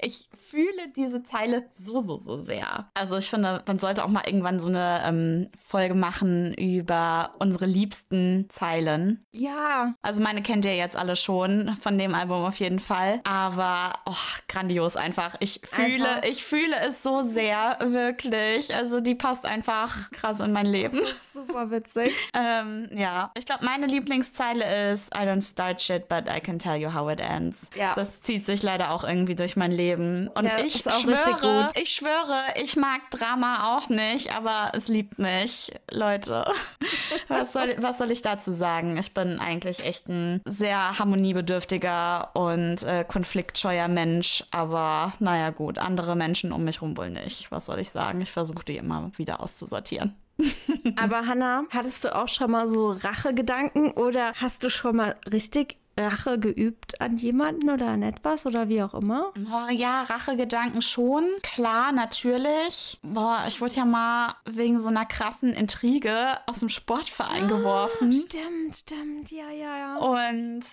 Ich, ich fühle diese Zeile so, so, so sehr. Also ich finde, man sollte auch mal irgendwann so eine ähm, Folge machen über unsere liebsten Zeilen. Ja, Also meine kennt ihr jetzt alle schon von dem Album auf jeden Fall. Aber oh, grandios einfach. Ich fühle, Einfach. ich fühle es so sehr, wirklich. Also die passt einfach krass in mein Leben. super witzig. (laughs) ähm, ja. Ich glaube, meine Lieblingszeile ist I don't start shit, but I can tell you how it ends. Ja. Das zieht sich leider auch irgendwie durch mein Leben. Und Ja, ich schwöre, ich schwöre, ich mag Drama auch nicht, aber es liebt mich, Leute. (laughs) was, soll, was soll ich dazu sagen? Ich bin eigentlich echt ein sehr harmoniebedürftiger und äh, konfliktscheuer Mensch, aber naja gut, andere Menschen um mich rum wohl nicht. Was soll ich sagen? Ich versuche die immer wieder auszusortieren. (laughs) Aber Hannah, hattest du auch schon mal so Rachegedanken oder hast du schon mal richtig Rache geübt an jemanden oder an etwas oder wie auch immer? Boah, ja, Rachegedanken schon. Klar, natürlich. Boah, ich wurde ja mal wegen so einer krassen Intrige aus dem Sportverein geworfen. Stimmt, stimmt, ja, ja, ja. Und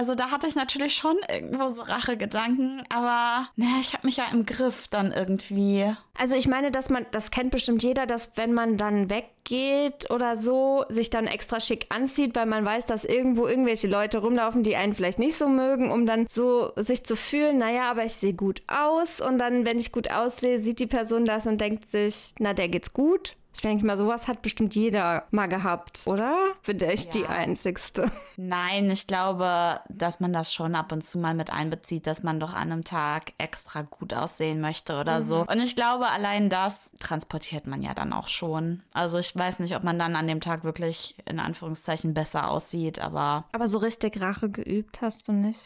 also da hatte ich natürlich schon irgendwo so Rachegedanken, aber naja, ich habe mich ja im Griff dann irgendwie. Also ich meine, dass man, das kennt bestimmt jeder, dass wenn man dann weggeht oder so, sich dann extra schick anzieht, weil man weiß, dass irgendwo irgendwelche Leute rumlaufen, die einen vielleicht nicht so mögen, um dann so sich zu fühlen, naja, aber ich sehe gut aus. Und dann, wenn ich gut aussehe, sieht die Person das und denkt sich, na, der geht's gut. Ich denke mal, sowas hat bestimmt jeder mal gehabt, oder? Bin ich Ja. die Einzigste. Nein, ich glaube, dass man das schon ab und zu mal mit einbezieht, dass man doch an einem Tag extra gut aussehen möchte oder so. Und ich glaube, allein das transportiert man ja dann auch schon. Also ich weiß nicht, ob man dann an dem Tag wirklich in Anführungszeichen besser aussieht, aber Aber so richtig Rache geübt hast du nicht.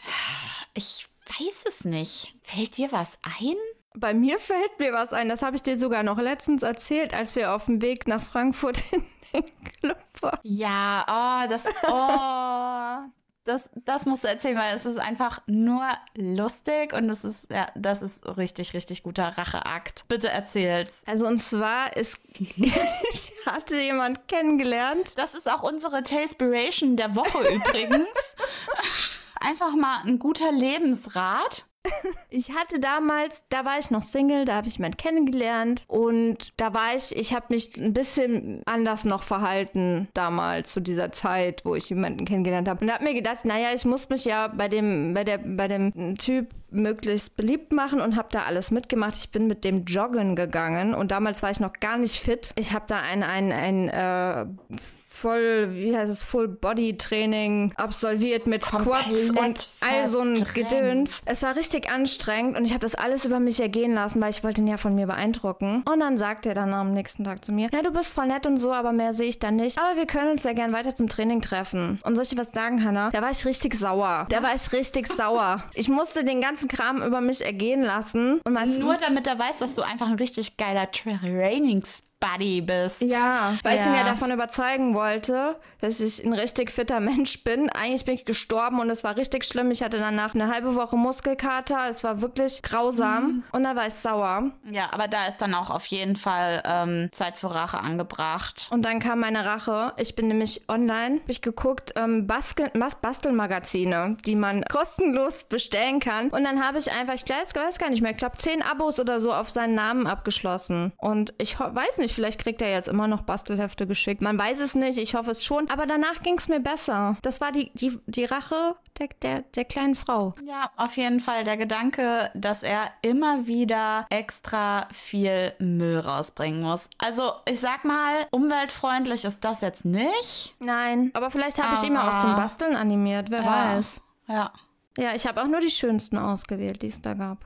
ich weiß es nicht. Fällt dir was ein? Bei mir fällt mir was ein, das habe ich dir sogar noch letztens erzählt, als wir auf dem Weg nach Frankfurt (laughs) in den Club waren. Ja, oh, das, oh, das, das musst du erzählen, weil es ist einfach nur lustig und es ist, ja, das ist richtig, richtig guter Racheakt. Bitte erzähl's. Also und zwar ist, (laughs) ich hatte jemand kennengelernt. Das ist auch unsere Tailspiration der Woche übrigens. (laughs) Einfach mal ein guter Lebensrat. Ich hatte damals, da war ich noch Single, da habe ich jemanden kennengelernt und da war ich, ich habe mich ein bisschen anders noch verhalten damals zu dieser Zeit, wo ich jemanden kennengelernt habe und habe mir gedacht, naja, ich muss mich ja bei dem, bei der, bei dem Typ möglichst beliebt machen und habe da alles mitgemacht. Ich bin mit dem Joggen gegangen und damals war ich noch gar nicht fit. Ich habe da ein, ein, ein äh, voll, wie heißt es, Full-Body-Training absolviert mit Squats Komplett und all so ein. Gedöns. Es war richtig richtig anstrengend und ich habe das alles über mich ergehen lassen, weil ich wollte ihn ja von mir beeindrucken. Und dann sagt er dann am nächsten Tag zu mir, ja, du bist voll nett und so, aber mehr sehe ich da nicht. Aber wir können uns ja gern weiter zum Training treffen. Und soll ich dir was sagen, Hannah? Da war ich richtig sauer. Da war ich richtig (laughs) sauer. Ich musste den ganzen Kram über mich ergehen lassen. Und weißt Nur damit er weiß, dass du einfach ein richtig geiler Trainings Buddy bist. Ja, weil ja. ich ihn ja davon überzeugen wollte, dass ich ein richtig fitter Mensch bin. Eigentlich bin ich gestorben und es war richtig schlimm. Ich hatte danach eine halbe Woche Muskelkater. Es war wirklich grausam mhm. und da war ich sauer. Ja, aber da ist dann auch auf jeden Fall ähm, Zeit für Rache angebracht. Und dann kam meine Rache. Ich bin nämlich online, habe ich geguckt, ähm, Bastel Bastelmagazine, die man kostenlos bestellen kann. Und dann habe ich einfach, ich weiß gar nicht mehr, ich glaube zehn Abos oder so auf seinen Namen abgeschlossen. Und ich weiß nicht, vielleicht kriegt er jetzt immer noch Bastelhefte geschickt. Man weiß es nicht, ich hoffe es schon. Aber danach ging es mir besser. Das war die, die, die Rache der, der, der kleinen Frau. Ja, auf jeden Fall der Gedanke, dass er immer wieder extra viel Müll rausbringen muss. Also, ich sag mal, umweltfreundlich ist das jetzt nicht. Nein, aber vielleicht habe ich ihn auch zum Basteln animiert, wer ja. weiß. Ja. Ja, ich habe auch nur die schönsten ausgewählt, die es da gab.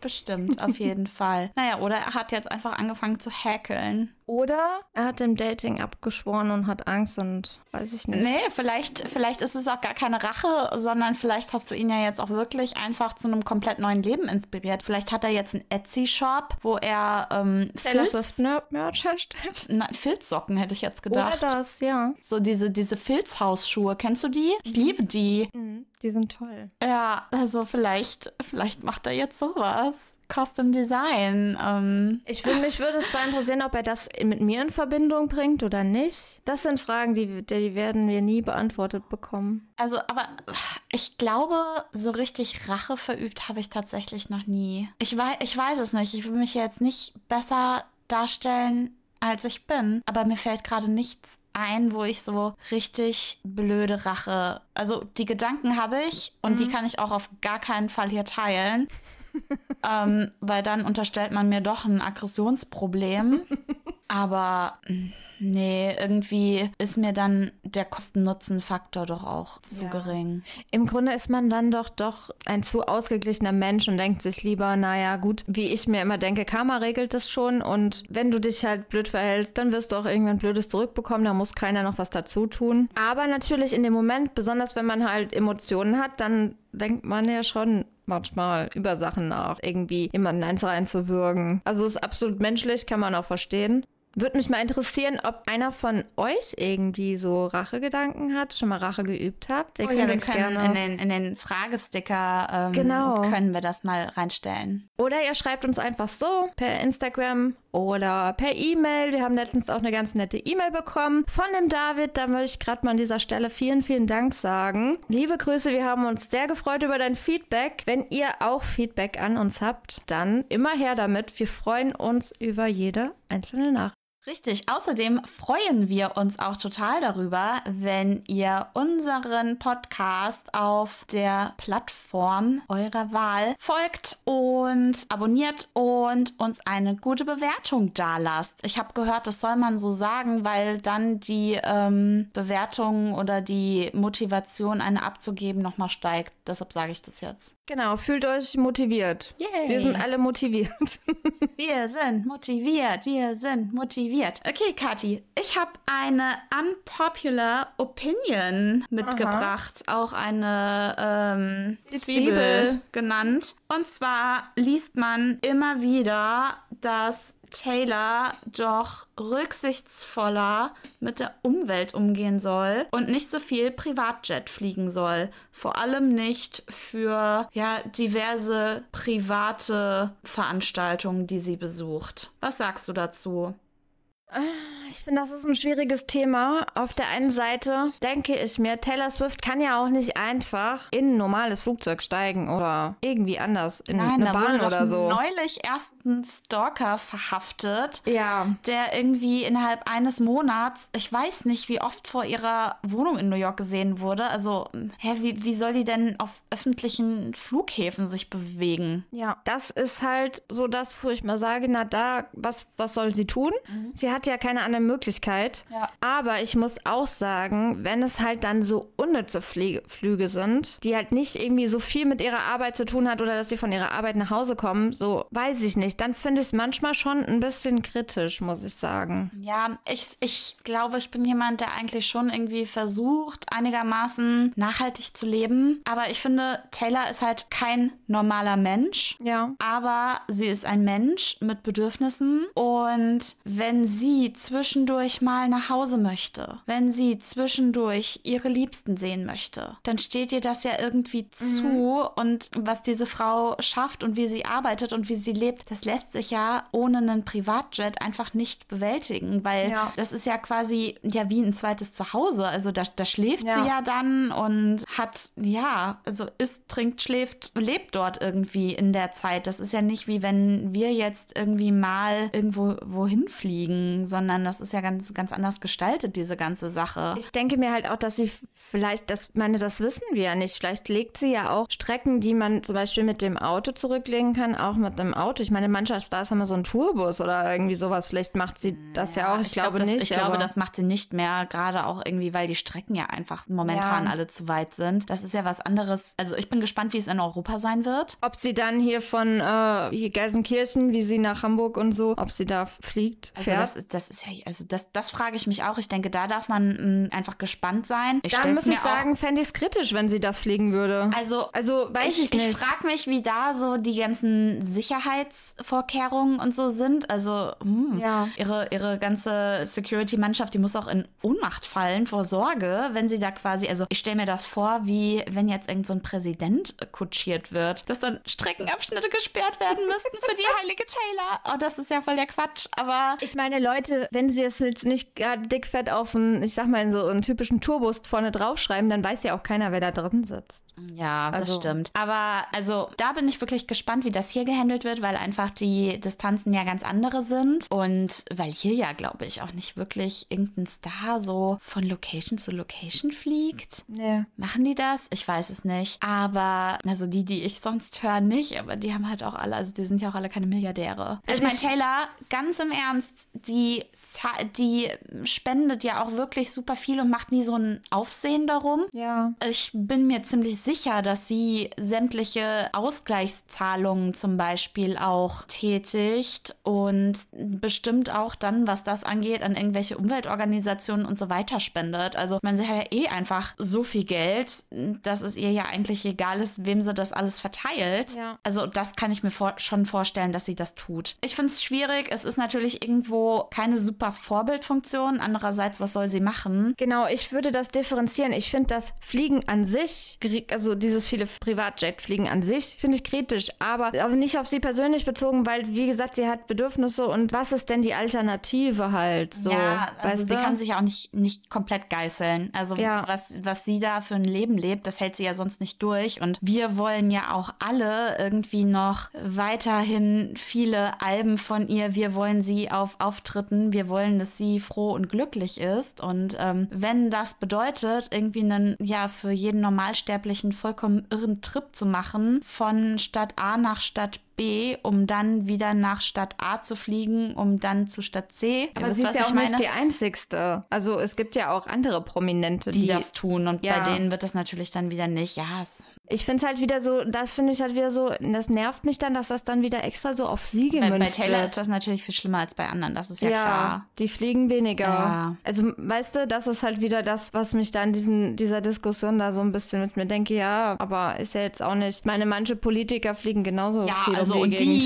Bestimmt, auf jeden (laughs) Fall. Naja, oder er hat jetzt einfach angefangen zu häkeln. Oder er hat dem Dating abgeschworen und hat Angst und weiß ich nicht. Nee, vielleicht, vielleicht ist es auch gar keine Rache, sondern vielleicht hast du ihn ja jetzt auch wirklich einfach zu einem komplett neuen Leben inspiriert. Vielleicht hat er jetzt einen Etsy-Shop, wo er ähm, Filz, ne, Merch herstellt. (laughs) Na, Filzsocken hätte ich jetzt gedacht. Oder das, ja. So diese, diese Filzhausschuhe. Kennst du die? Ich liebe die. Mhm, die sind toll. Ja, also vielleicht, vielleicht macht er jetzt sowas. Custom Design. Ähm. Ich würde mich würde es so interessieren, ob er das mit mir in Verbindung bringt oder nicht. Das sind Fragen, die, die werden wir nie beantwortet bekommen. Also, aber ich glaube, so richtig Rache verübt habe ich tatsächlich noch nie. Ich weiß, ich weiß es nicht. Ich will mich jetzt nicht besser darstellen, als ich bin. Aber mir fällt gerade nichts ein, wo ich so richtig blöde Rache. Also die Gedanken habe ich und mhm. die kann ich auch auf gar keinen Fall hier teilen ähm, weil dann unterstellt man mir doch ein Aggressionsproblem. (laughs) Aber mm, nee, irgendwie ist mir dann der Kosten-Nutzen-Faktor doch auch zu ja. gering. Im Grunde ist man dann doch doch ein zu ausgeglichener Mensch und denkt sich lieber, naja, gut, wie ich mir immer denke, Karma regelt das schon und wenn du dich halt blöd verhältst, dann wirst du auch irgendwann Blödes zurückbekommen, da muss keiner noch was dazu tun. Aber natürlich in dem Moment, besonders wenn man halt Emotionen hat, dann denkt man ja schon, manchmal über Sachen nach, irgendwie jemanden eins reinzuwürgen. Also ist absolut menschlich, kann man auch verstehen. Würde mich mal interessieren, ob einer von euch irgendwie so Rachegedanken hat, schon mal Rache geübt habt. Ihr oh ja, wir können in den, in den Fragesticker ähm, genau. können wir das mal reinstellen. Oder ihr schreibt uns einfach so per Instagram oder per E-Mail. Wir haben letztens auch eine ganz nette E-Mail bekommen von dem David. Da möchte ich gerade mal an dieser Stelle vielen, vielen Dank sagen. Liebe Grüße, wir haben uns sehr gefreut über dein Feedback. Wenn ihr auch Feedback an uns habt, dann immer her damit. Wir freuen uns über jede einzelne Nachricht. Richtig. Außerdem freuen wir uns auch total darüber, wenn ihr unseren Podcast auf der Plattform eurer Wahl folgt und abonniert und uns eine gute Bewertung dalasst. Ich habe gehört, das soll man so sagen, weil dann die ähm, Bewertung oder die Motivation, eine abzugeben, nochmal steigt. Deshalb sage ich das jetzt. Genau, fühlt euch motiviert. Yay. Wir sind alle motiviert. (laughs) wir sind motiviert. Wir sind motiviert motiviert. Okay, Kathi, ich habe eine unpopular Opinion mitgebracht, Aha. auch eine ähm, Zwiebel, Zwiebel genannt. Und zwar liest man immer wieder, dass Taylor doch rücksichtsvoller mit der Umwelt umgehen soll und nicht so viel Privatjet fliegen soll. Vor allem nicht für ja diverse private Veranstaltungen, die sie besucht. Was sagst du dazu? Ich finde, das ist ein schwieriges Thema. Auf der einen Seite denke ich mir, Taylor Swift kann ja auch nicht einfach in ein normales Flugzeug steigen oder irgendwie anders in Nein, eine Bahn oder so. neulich erst ein Stalker verhaftet, ja. der irgendwie innerhalb eines Monats, ich weiß nicht, wie oft vor ihrer Wohnung in New York gesehen wurde. Also, hä, wie, wie soll die denn auf öffentlichen Flughäfen sich bewegen? Ja, das ist halt so das, wo ich mal sage, na da, was, was soll sie tun? Mhm. Sie hat hat ja keine andere Möglichkeit. Ja. Aber ich muss auch sagen, wenn es halt dann so unnütze Fliege, Flüge sind, die halt nicht irgendwie so viel mit ihrer Arbeit zu tun hat oder dass sie von ihrer Arbeit nach Hause kommen, so weiß ich nicht. Dann finde ich es manchmal schon ein bisschen kritisch, muss ich sagen. Ja, ich, ich glaube, ich bin jemand, der eigentlich schon irgendwie versucht, einigermaßen nachhaltig zu leben. Aber ich finde, Taylor ist halt kein normaler Mensch. Ja. Aber sie ist ein Mensch mit Bedürfnissen. Und wenn sie zwischendurch mal nach Hause möchte, wenn sie zwischendurch ihre Liebsten sehen möchte, dann steht ihr das ja irgendwie zu. Und was diese Frau schafft und wie sie arbeitet und wie sie lebt, das lässt sich ja ohne einen Privatjet einfach nicht bewältigen, weil Ja. das ist ja quasi ja wie ein zweites Zuhause. Also da, da schläft Ja. sie ja dann und hat, ja, also isst, trinkt, schläft, lebt dort irgendwie in der Zeit. Das ist ja nicht wie wenn wir jetzt irgendwie mal irgendwo wohin fliegen, sondern das ist ja ganz, ganz anders gestaltet, diese ganze Sache. Ich denke mir halt auch, dass sie vielleicht, das meine, das wissen wir ja nicht. Vielleicht legt sie ja auch Strecken, die man zum Beispiel mit dem Auto zurücklegen kann, auch mit einem Auto. Ich meine, manche Stars haben ja so einen Tourbus oder irgendwie sowas. Vielleicht macht sie das ja, auch. Ich, glaube das, nicht. Ich glaube, das macht sie nicht mehr, gerade auch irgendwie, weil die Strecken ja einfach momentan Ja. alle zu weit sind. Das ist ja was anderes. Also ich bin gespannt, wie es in Europa sein wird. Ob sie dann hier von äh, hier Gelsenkirchen, wie sie nach Hamburg und so, ob sie da fliegt, Also fährt. das, das ist ja, also das, das frage ich mich auch. Ich denke, da darf man mh, einfach gespannt sein. Ich da stell's muss ich sagen, fände ich es kritisch, wenn sie das fliegen würde. also Also, weiß ich, ich, nicht. frage mich, wie da so die ganzen Sicherheitsvorkehrungen und so sind. Also, hm, Ja. ihre, ihre ganze Security-Mannschaft, die muss auch in Ohnmacht fallen vor Sorge, wenn sie da quasi, also ich stelle mir das vor, wie wenn jetzt irgend so ein Präsident kutschiert wird, dass dann Streckenabschnitte gesperrt werden müssten für die (laughs) heilige Taylor. Oh, das ist ja voll der Quatsch, aber Ich meine, Leute, wenn sie es jetzt nicht gerade dickfett auf einen, ich sag mal, so einen typischen Tourbus vorne draufschreiben, dann weiß ja auch keiner, wer da drin sitzt. Ja, das Also- stimmt. Aber also da bin ich wirklich gespannt, wie das hier gehandelt wird, weil einfach die Distanzen ja ganz andere sind und weil hier ja, glaube ich, auch nicht wirklich irgendein Star so von Location zu Location fliegt. Nee. Machen die das? Ich weiß es nicht. Aber, also die, die ich sonst höre, nicht. Aber die haben halt auch alle, also die sind ja auch alle keine Milliardäre. Also ich meine, Taylor, ganz im Ernst, die, he die spendet ja auch wirklich super viel und macht nie so ein Aufsehen darum. Ja. Ich bin mir ziemlich sicher, dass sie sämtliche Ausgleichszahlungen zum Beispiel auch tätigt und bestimmt auch dann, was das angeht, an irgendwelche Umweltorganisationen und so weiter spendet. Also man sie hat ja eh einfach so viel Geld, dass es ihr ja eigentlich egal ist, wem sie das alles verteilt. Ja. Also das kann ich mir vor schon vorstellen, dass sie das tut. Ich finde es schwierig. Es ist natürlich irgendwo keine super Vorbildfunktion. Andererseits, was soll sie machen? Genau, ich würde das differenzieren. Ich finde das Fliegen an sich, also dieses viele Privatjet-Fliegen an sich, finde ich kritisch, aber nicht auf sie persönlich bezogen, weil, wie gesagt, sie hat Bedürfnisse und was ist denn die Alternative halt? So, ja, also sie du? kann sich auch nicht, nicht komplett geißeln. Also Ja. was, was sie da für ein Leben lebt, das hält sie ja sonst nicht durch. Und wir wollen ja auch alle irgendwie noch weiterhin viele Alben von ihr. Wir wollen sie auf Auftritten. Wir wollen, dass sie froh und glücklich ist. Und ähm, wenn das bedeutet, irgendwie einen, ja, für jeden Normalsterblichen vollkommen irren Trip zu machen, von Stadt A nach Stadt B, um dann wieder nach Stadt A zu fliegen, um dann zu Stadt C. Ihr aber wisst, sie ist ja auch meine? nicht die einzigste. Also es gibt ja auch andere Prominente, die die, das tun. Und Ja. bei denen wird das natürlich dann wieder nicht. Ja, es, Ich finde es halt wieder so, das finde ich halt wieder so, das nervt mich dann, dass das dann wieder extra so auf sie bei, gemünzt bei Taylor wird. ist das natürlich viel schlimmer als bei anderen. Das ist ja, ja, klar. die fliegen weniger. Ja. Also, weißt du, das ist halt wieder das, was mich da in diesen, dieser Diskussion da so ein bisschen mit mir denke, ja, aber ist ja jetzt auch nicht. Ich meine, manche Politiker fliegen genauso Ja, viel also um und die Gegend.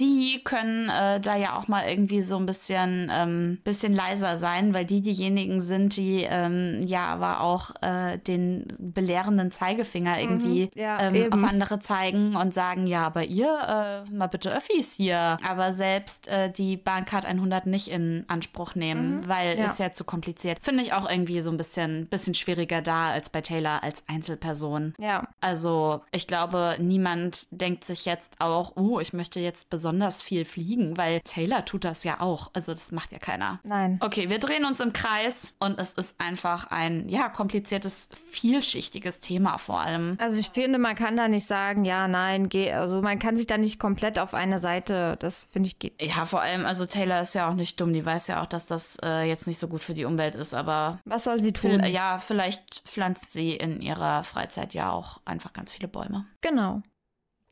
die, die können äh, da ja auch mal irgendwie so ein bisschen, ähm, bisschen leiser sein, weil die diejenigen sind, die ähm, ja aber auch äh, den belehrenden Zeigefinger irgendwie Mhm. Ja, ähm, auf andere zeigen und sagen, ja, aber ihr, äh, mal bitte Öffis hier. Aber selbst äh, die Bahncard 100 nicht in Anspruch nehmen, weil Mhm. Ja. ist ja zu kompliziert. Finde ich auch irgendwie so ein bisschen, bisschen schwieriger da als bei Taylor als Einzelperson. Ja, Also, ich glaube, niemand denkt sich jetzt auch, oh, ich möchte jetzt besonders viel fliegen, weil Taylor tut das ja auch. Also, das macht ja keiner. nein. Okay, wir drehen uns im Kreis und es ist einfach ein, ja, kompliziertes, vielschichtiges Thema vor allem. Also ich finde, man kann da nicht sagen, ja, nein, geh. Also man kann sich da nicht komplett auf eine Seite, das finde ich geht. Ja, vor allem, also Taylor ist ja auch nicht dumm, die weiß ja auch, dass das äh, jetzt nicht so gut für die Umwelt ist, aber. Was soll sie tun? Ja, vielleicht pflanzt sie in ihrer Freizeit ja auch einfach ganz viele Bäume. Genau.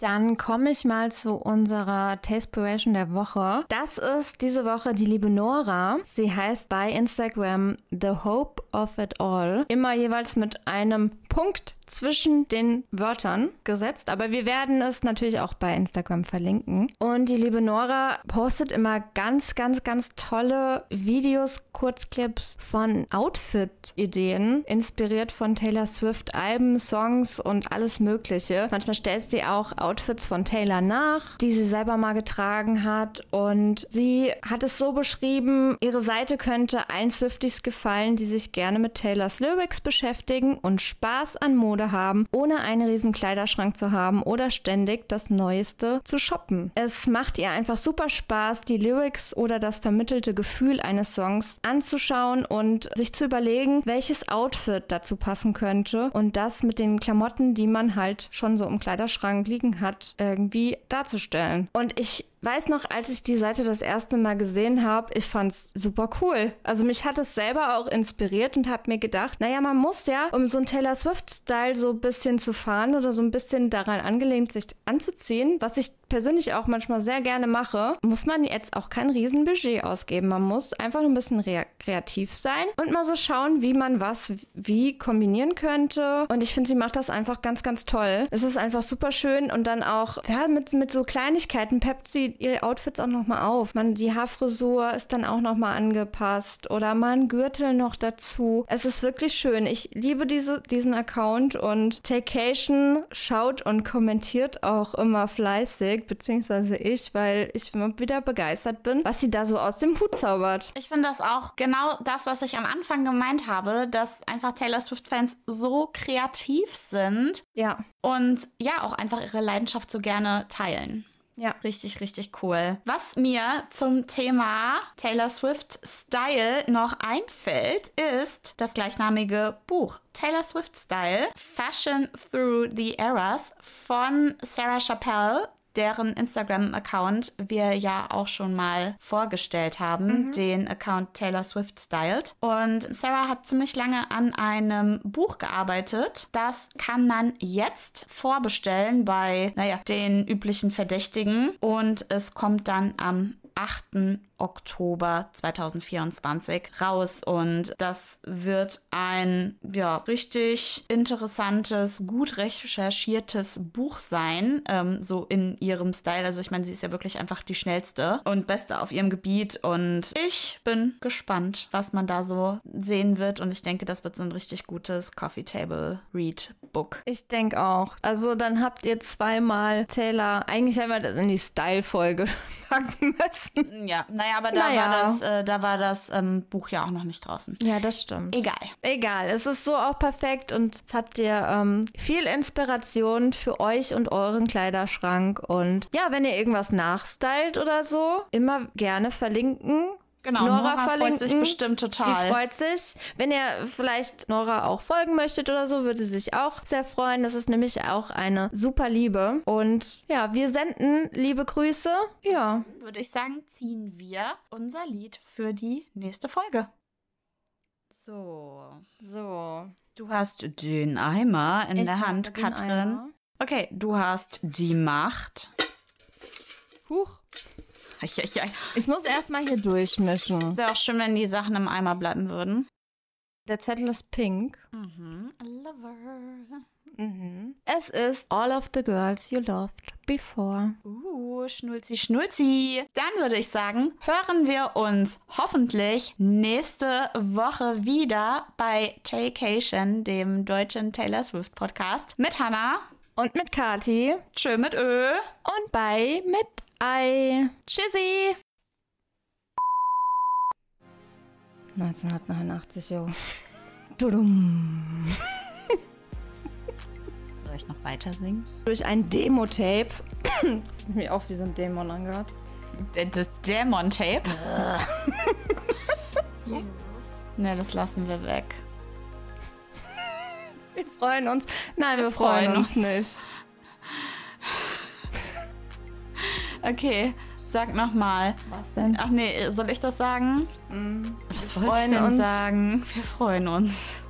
Dann komme ich mal zu unserer Tastepiration der Woche. Das ist diese Woche die liebe Nora. Sie heißt bei Instagram The Hope of It All. Immer jeweils mit einem Punkt zwischen den Wörtern gesetzt, aber wir werden es natürlich auch bei Instagram verlinken. Und die liebe Nora postet immer ganz, ganz, ganz tolle Videos, Kurzclips von Outfit-Ideen, inspiriert von Taylor Swift Alben, Songs und alles Mögliche. Manchmal stellt sie auch Outfits von Taylor nach, die sie selber mal getragen hat. Und sie hat es so beschrieben, ihre Seite könnte allen Swifties gefallen, die sich gerne mit Taylors Lyrics beschäftigen und Spaß an Mode haben, ohne einen riesen Kleiderschrank zu haben oder ständig das Neueste zu shoppen. Es macht ihr einfach super Spaß, die Lyrics oder das vermittelte Gefühl eines Songs anzuschauen und sich zu überlegen, welches Outfit dazu passen könnte und das mit den Klamotten, die man halt schon so im Kleiderschrank liegen hat, irgendwie darzustellen. Und ich weiß noch, als ich die Seite das erste Mal gesehen habe, ich fand es super cool. Also mich hat es selber auch inspiriert und habe mir gedacht, naja, man muss ja, um so einen Taylor Swift-Style so ein bisschen zu fahren oder so ein bisschen daran angelehnt, sich anzuziehen, was ich persönlich auch manchmal sehr gerne mache, muss man jetzt auch kein Riesenbudget ausgeben. Man muss einfach ein bisschen kreativ sein und mal so schauen, wie man was wie kombinieren könnte. Und ich finde, sie macht das einfach ganz, ganz toll. Es ist einfach super schön und dann auch, ja, mit, mit so Kleinigkeiten peppt sie ihre Outfits auch nochmal auf. Man, die Haarfrisur ist dann auch nochmal angepasst oder mal ein Gürtel noch dazu. Es ist wirklich schön. Ich liebe diese, diesen Account und Takeation schaut und kommentiert auch immer fleißig, beziehungsweise ich, weil ich immer wieder begeistert bin, was sie da so aus dem Hut zaubert. Ich finde das auch genau das, was ich am Anfang gemeint habe, dass einfach Taylor Swift-Fans so kreativ sind. Ja. Und ja, auch einfach ihre Leidenschaft so gerne teilen. Ja. Richtig, richtig cool. Was mir zum Thema Taylor Swift Style noch einfällt, ist das gleichnamige Buch Taylor Swift Style Fashion Through the Eras von Sarah Chappelle deren Instagram-Account wir ja auch schon mal vorgestellt haben, mhm. den Account Taylor Swift Styled. Und Sarah hat ziemlich lange an einem Buch gearbeitet. Das kann man jetzt vorbestellen bei, naja, den üblichen Verdächtigen. Und es kommt dann am 8. Oktober 2024 raus und das wird ein ja richtig interessantes, gut recherchiertes Buch sein, ähm, so in ihrem Style. Also ich meine, sie ist ja wirklich einfach die schnellste und beste auf ihrem Gebiet und ich bin gespannt, was man da so sehen wird und ich denke, das wird so ein richtig gutes Coffee Table Read Book. Ich denke auch. Also dann habt ihr zweimal Taylor eigentlich einmal in die Style Folge (laughs) packen müssen. Ja, naja, aber da naja. war das, äh, da war das ähm, Buch ja auch noch nicht draußen. Ja, das stimmt. Egal. Egal. Es ist so auch perfekt und jetzt habt ihr ähm, viel Inspiration für euch und euren Kleiderschrank. Und ja, wenn ihr irgendwas nachstylt oder so, immer gerne verlinken. Genau, Nora, Nora freut sich bestimmt total. Die freut sich. Wenn ihr vielleicht Nora auch folgen möchtet oder so, würde sie sich auch sehr freuen. Das ist nämlich auch eine super Liebe. Und ja, wir senden liebe Grüße. Ja. Würde ich sagen, ziehen wir unser Lied für die nächste Folge. So. So. Du hast den Eimer in ich der Hand, Katrin. Eimer. Okay, du hast die Macht. Huch. Ich muss erstmal hier durchmischen. Wäre auch schön, wenn die Sachen im Eimer bleiben würden. Der Zettel ist pink. Mhm. Lover. Mhm. Es ist All of the Girls You Loved Before. Uh, Schnulzi, Schnulzi. Dann würde ich sagen, hören wir uns hoffentlich nächste Woche wieder bei Taycation, dem deutschen Taylor Swift Podcast, mit Hannah. Und mit Kati. Tschö mit Ö. Und bei mit Ei. Tschüssi. 1989, jo. (laughs) Dudum. (laughs) Soll ich noch weiter singen? Durch ein Demo-Tape. Sieht mich auch wie so ein Dämon angehört. Das Dämon-Tape? (laughs) ne, das lassen wir weg. Wir freuen uns. Nein, wir, wir freuen, freuen, uns nicht. Okay, sag nochmal. Was denn? Ach nee, soll ich das sagen? Mm, Was wollte ich denn uns. sagen? Wir freuen uns.